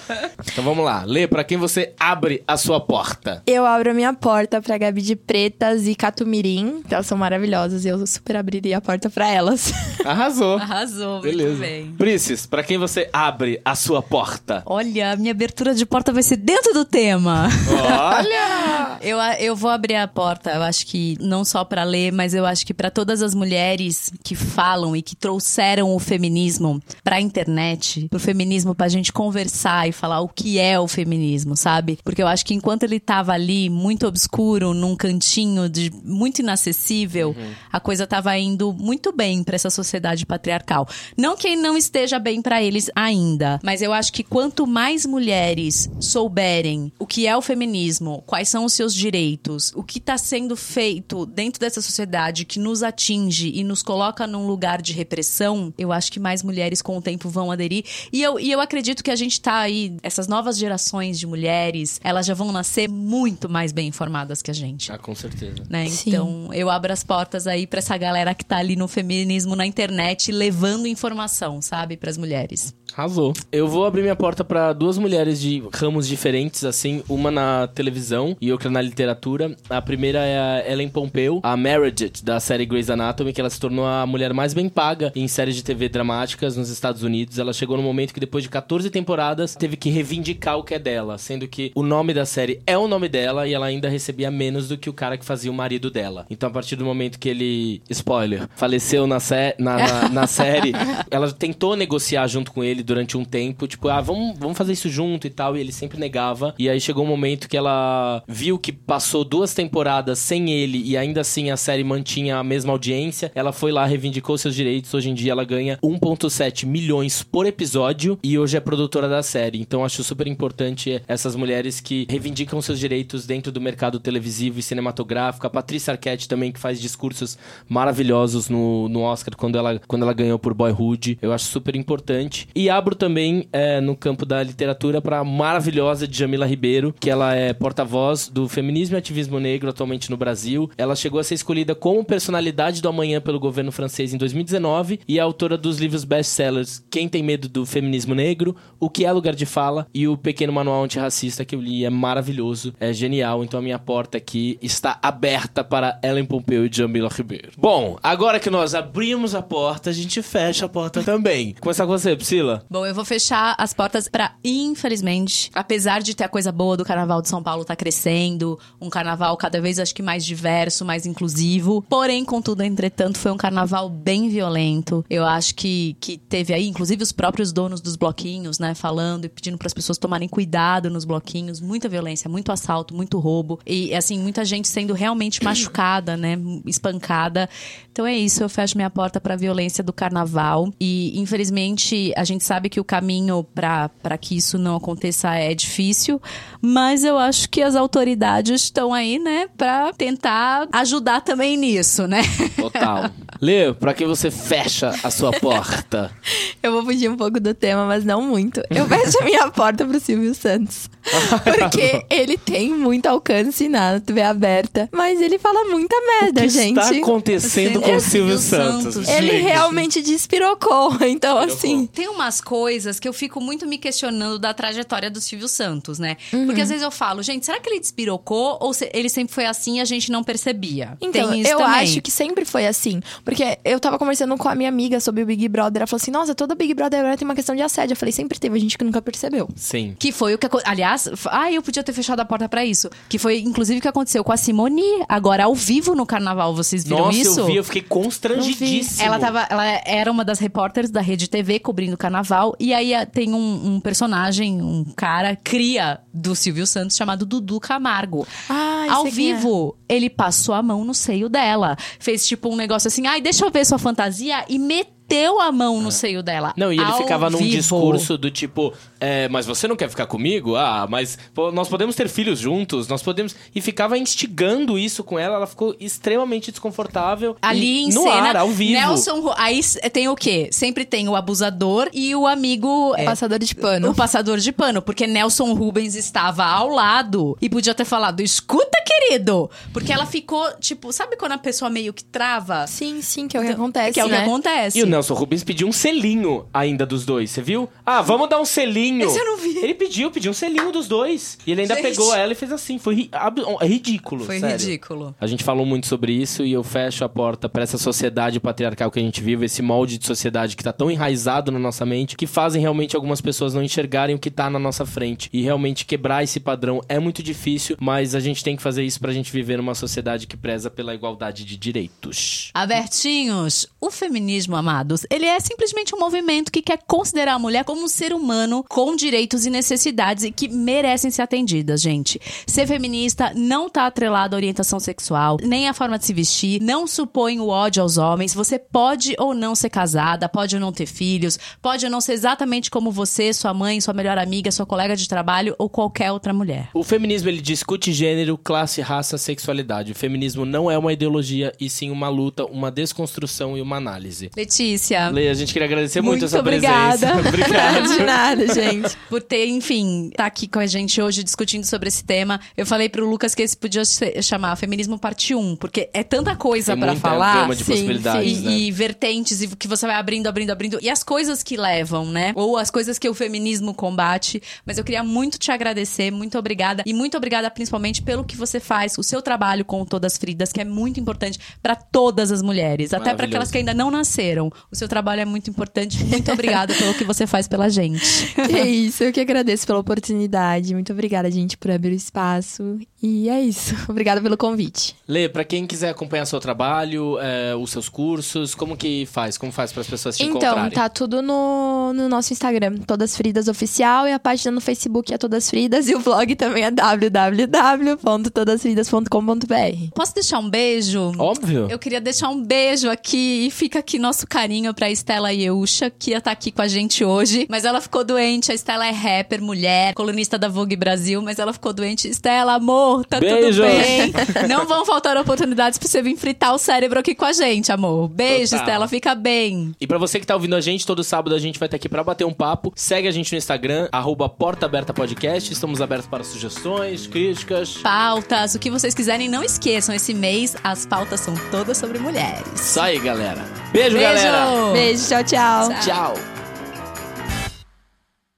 Então vamos lá. Lê, pra quem você abre a sua porta. Eu abro a minha porta pra Gabi de Pretas e Catumirim, que elas são maravilhosas e eu super abriria a porta pra elas. (laughs) Arrasou. Arrasou, muito Beleza. bem. Prices, pra quem você abre a sua porta? Olha, a minha abertura de porta vai ser dentro do tema. Olha! (laughs) Eu, eu vou abrir a porta, eu acho que não só pra ler, mas eu acho que pra todas as mulheres que falam e que trouxeram o feminismo pra internet, pro feminismo pra gente conversar e falar o que é o feminismo, sabe? Porque eu acho que enquanto ele tava ali muito obscuro, num cantinho de muito inacessível, a coisa tava indo muito bem pra essa sociedade patriarcal. Não que não esteja bem pra eles ainda, mas eu acho que quanto mais mulheres souberem o que é o feminismo, quais são os seus direitos, o que está sendo feito dentro dessa sociedade que nos atinge e nos coloca num lugar de repressão, eu acho que mais mulheres com o tempo vão aderir. E eu, e eu acredito que a gente tá aí, essas novas gerações de mulheres, elas já vão nascer muito mais bem informadas que a gente. Ah, com certeza. Né? Então, eu abro as portas aí pra essa galera que tá ali no feminismo na internet, levando informação, sabe, pras mulheres. Arrasou. Eu vou abrir minha porta pra duas mulheres de ramos diferentes, assim, uma na televisão e outra na literatura. A primeira é a Ellen Pompeu, a Meredith, da série Grey's Anatomy, que ela se tornou a mulher mais bem paga em séries de TV dramáticas nos Estados Unidos. Ela chegou no momento que, depois de 14 temporadas, teve que reivindicar o que é dela, sendo que o nome da série é o nome dela e ela ainda recebia menos do que o cara que fazia o marido dela. Então, a partir do momento que ele, spoiler, faleceu na, sé na, na, na (laughs) série, ela tentou negociar junto com ele durante um tempo, tipo, ah, vamos, vamos fazer isso junto e tal, e ele sempre negava. E aí chegou um momento que ela viu que passou duas temporadas sem ele e ainda assim a série mantinha a mesma audiência. Ela foi lá, reivindicou seus direitos. Hoje em dia ela ganha 1,7 milhões por episódio e hoje é produtora da série. Então acho super importante essas mulheres que reivindicam seus direitos dentro do mercado televisivo e cinematográfico. A Patrícia Arquette também, que faz discursos maravilhosos no, no Oscar quando ela, quando ela ganhou por Boyhood. Eu acho super importante. E abro também é, no campo da literatura para a maravilhosa Djamila Ribeiro, que ela é porta-voz do feminismo e ativismo negro atualmente no Brasil. Ela chegou a ser escolhida como personalidade do amanhã pelo governo francês em 2019 e é autora dos livros best-sellers Quem Tem Medo do Feminismo Negro, O Que é Lugar de Fala e o Pequeno Manual Antirracista que eu li. É maravilhoso, é genial. Então a minha porta aqui está aberta para Ellen Pompeu e Djamila Ribeiro. Bom, agora que nós abrimos a porta, a gente fecha a porta também. Começar com você, Priscila. Bom, eu vou fechar as portas pra, infelizmente, apesar de ter a coisa boa do Carnaval de São Paulo tá crescendo um carnaval cada vez, acho que mais diverso, mais inclusivo. Porém, contudo, entretanto, foi um carnaval bem violento. Eu acho que, que teve aí, inclusive, os próprios donos dos bloquinhos, né, falando e pedindo para as pessoas tomarem cuidado nos bloquinhos. Muita violência, muito assalto, muito roubo. E, assim, muita gente sendo realmente (clears throat) machucada, né, espancada. Então é isso, eu fecho minha porta para a violência do carnaval. E, infelizmente, a gente sabe que o caminho para que isso não aconteça é difícil, mas eu acho que as autoridades estão aí, né, para tentar ajudar também nisso, né? Total. Lê, pra que você fecha a sua porta? (laughs) Eu vou fugir um pouco do tema, mas não muito. Eu fecho a minha porta pro Silvio Santos. (laughs) Porque ele tem muito alcance na TV aberta, mas ele fala muita merda, o que gente. está acontecendo com o Silvio Santos? Santos, Ele gente? realmente despirocou. (laughs) Então, assim. Tem umas coisas que eu fico muito me questionando da trajetória do Silvio Santos, né? Uhum. Porque às vezes eu falo, gente, será que ele despirocou ou se- ele sempre foi assim e a gente não percebia? Então, Tem isso eu também. acho que sempre foi assim. Porque eu tava conversando com a minha amiga sobre o Big Brother. Ela falou assim: Nossa, todo Big Brother agora tem uma questão de assédio. Eu falei: Sempre teve, a gente que nunca percebeu. Sim. Que foi o que aconteceu. Aliás, ah, eu podia ter fechado a porta pra isso. Que foi, inclusive, o que aconteceu com a Simone, agora ao vivo no carnaval. Vocês viram Nossa, isso? eu vi, eu fiquei constrangidíssimo. Ela, tava, ela era uma das repórteres da Rede TV cobrindo o carnaval. E aí ah, tem um, um personagem, um cara, cria do Silvio Santos, chamado Dudu Camargo. Ai, Ao é. vivo, ele passou a mão no seio dela. Fez tipo um negócio assim, ai, deixa eu ver sua fantasia. E meteu a mão no seio dela. Não, e ele Ao ficava num vivo. discurso do tipo, é, mas você não quer ficar comigo? Ah, mas pô, nós podemos ter filhos juntos, nós podemos. E ficava instigando isso com ela, ela ficou extremamente desconfortável. Ali E em no cena, ar, ao vivo. Nelson, aí tem o quê? Sempre tem o abusador e o amigo é, Passador de pano. o passador de pano, porque Nelson Rubens estava ao lado e podia ter falado: "Escuta, querido", porque ela ficou tipo, sabe quando a pessoa meio que trava? Sim, sim, que é o que acontece. que é o que né? acontece. E o Nelson Rubens pediu um selinho ainda dos dois, você viu? Ah, vamos dar um selinho. Esse eu não vi. Ele pediu, pediu um selinho dos dois. E ele ainda Gente. pegou ela e fez assim. Foi ri- é ridículo. Foi sério. ridículo. A gente falou muito sobre isso e eu fecho a porta pra essa sociedade patriarcal que a gente vive, esse molde de sociedade que tá tão enraizado na nossa mente, que fazem realmente algumas pessoas não enxergarem o que tá na nossa frente. E realmente quebrar esse padrão é muito difícil, mas a gente tem que fazer isso pra gente viver numa sociedade que preza pela igualdade de direitos. Abertinhos, o feminismo, ele é simplesmente um movimento que quer considerar a mulher como um ser humano com direitos e necessidades e que merecem ser atendidas, gente. Ser feminista não tá atrelado à orientação sexual, nem à forma de se vestir, não supõe o ódio aos homens. Você pode ou não ser casada, pode ou não ter filhos, pode ou não ser exatamente como você, sua mãe, sua melhor amiga, sua colega de trabalho ou qualquer outra mulher. O feminismo ele discute gênero, classe, raça, sexualidade. O feminismo não é uma ideologia e sim uma luta, uma desconstrução e uma análise. Letícia. Lê, a gente queria agradecer muito, Muito a sua obrigada. (laughs) presença. Obrigado. De nada, gente. por ter, enfim, tá aqui com a gente hoje discutindo sobre esse tema. Eu falei pro Lucas que esse podia chamar Feminismo Parte 1, porque é tanta coisa pra muita falar. gama de sim, possibilidades, E, né? e vertentes, e que você vai abrindo, abrindo, abrindo. E as coisas que levam, né? Ou as coisas que o feminismo combate. Mas eu queria muito te agradecer, muito obrigada. E muito obrigada principalmente pelo que você faz, o seu trabalho com Todas Fridas, que é muito importante pra todas as mulheres. Até pra Maravilhoso. aquelas que ainda não nasceram. O seu trabalho é muito importante. Muito obrigada pelo que você faz pela gente. Que (laughs) é isso, eu que agradeço pela oportunidade. Muito obrigada, gente, por abrir o espaço. E é isso. (laughs) Obrigada pelo convite. Lê, pra quem quiser acompanhar seu trabalho, é, os seus cursos, como que faz? Como faz para as pessoas te Então, encontrarem? tá tudo no, no nosso Instagram, Todas Fridas Oficial, e a página no Facebook é Todas Fridas, e o blog também é www.todasfridas.com.br. Posso deixar um beijo? Óbvio. Eu queria deixar um beijo aqui e fica aqui nosso carinho pra Estela Yeusha, que ia estar aqui com a gente hoje. Mas ela ficou doente. A Estela é rapper, mulher, colunista da Vogue Brasil, mas ela ficou doente. Estela, amor, tá Beijo. tudo bem. Não vão faltar oportunidades pra você vir fritar o cérebro aqui com a gente, amor. Beijo, Total. Estela, fica bem. E pra você que tá ouvindo a gente, todo sábado a gente vai estar aqui pra bater um papo. Segue a gente no Instagram, arroba Porta Aberta Podcast. Estamos abertos para sugestões, críticas. Pautas, o que vocês quiserem, não esqueçam. Esse mês as pautas são todas sobre mulheres. Isso aí, galera. Beijo, Beijo. galera. Beijo, tchau, tchau. Tchau. Tchau.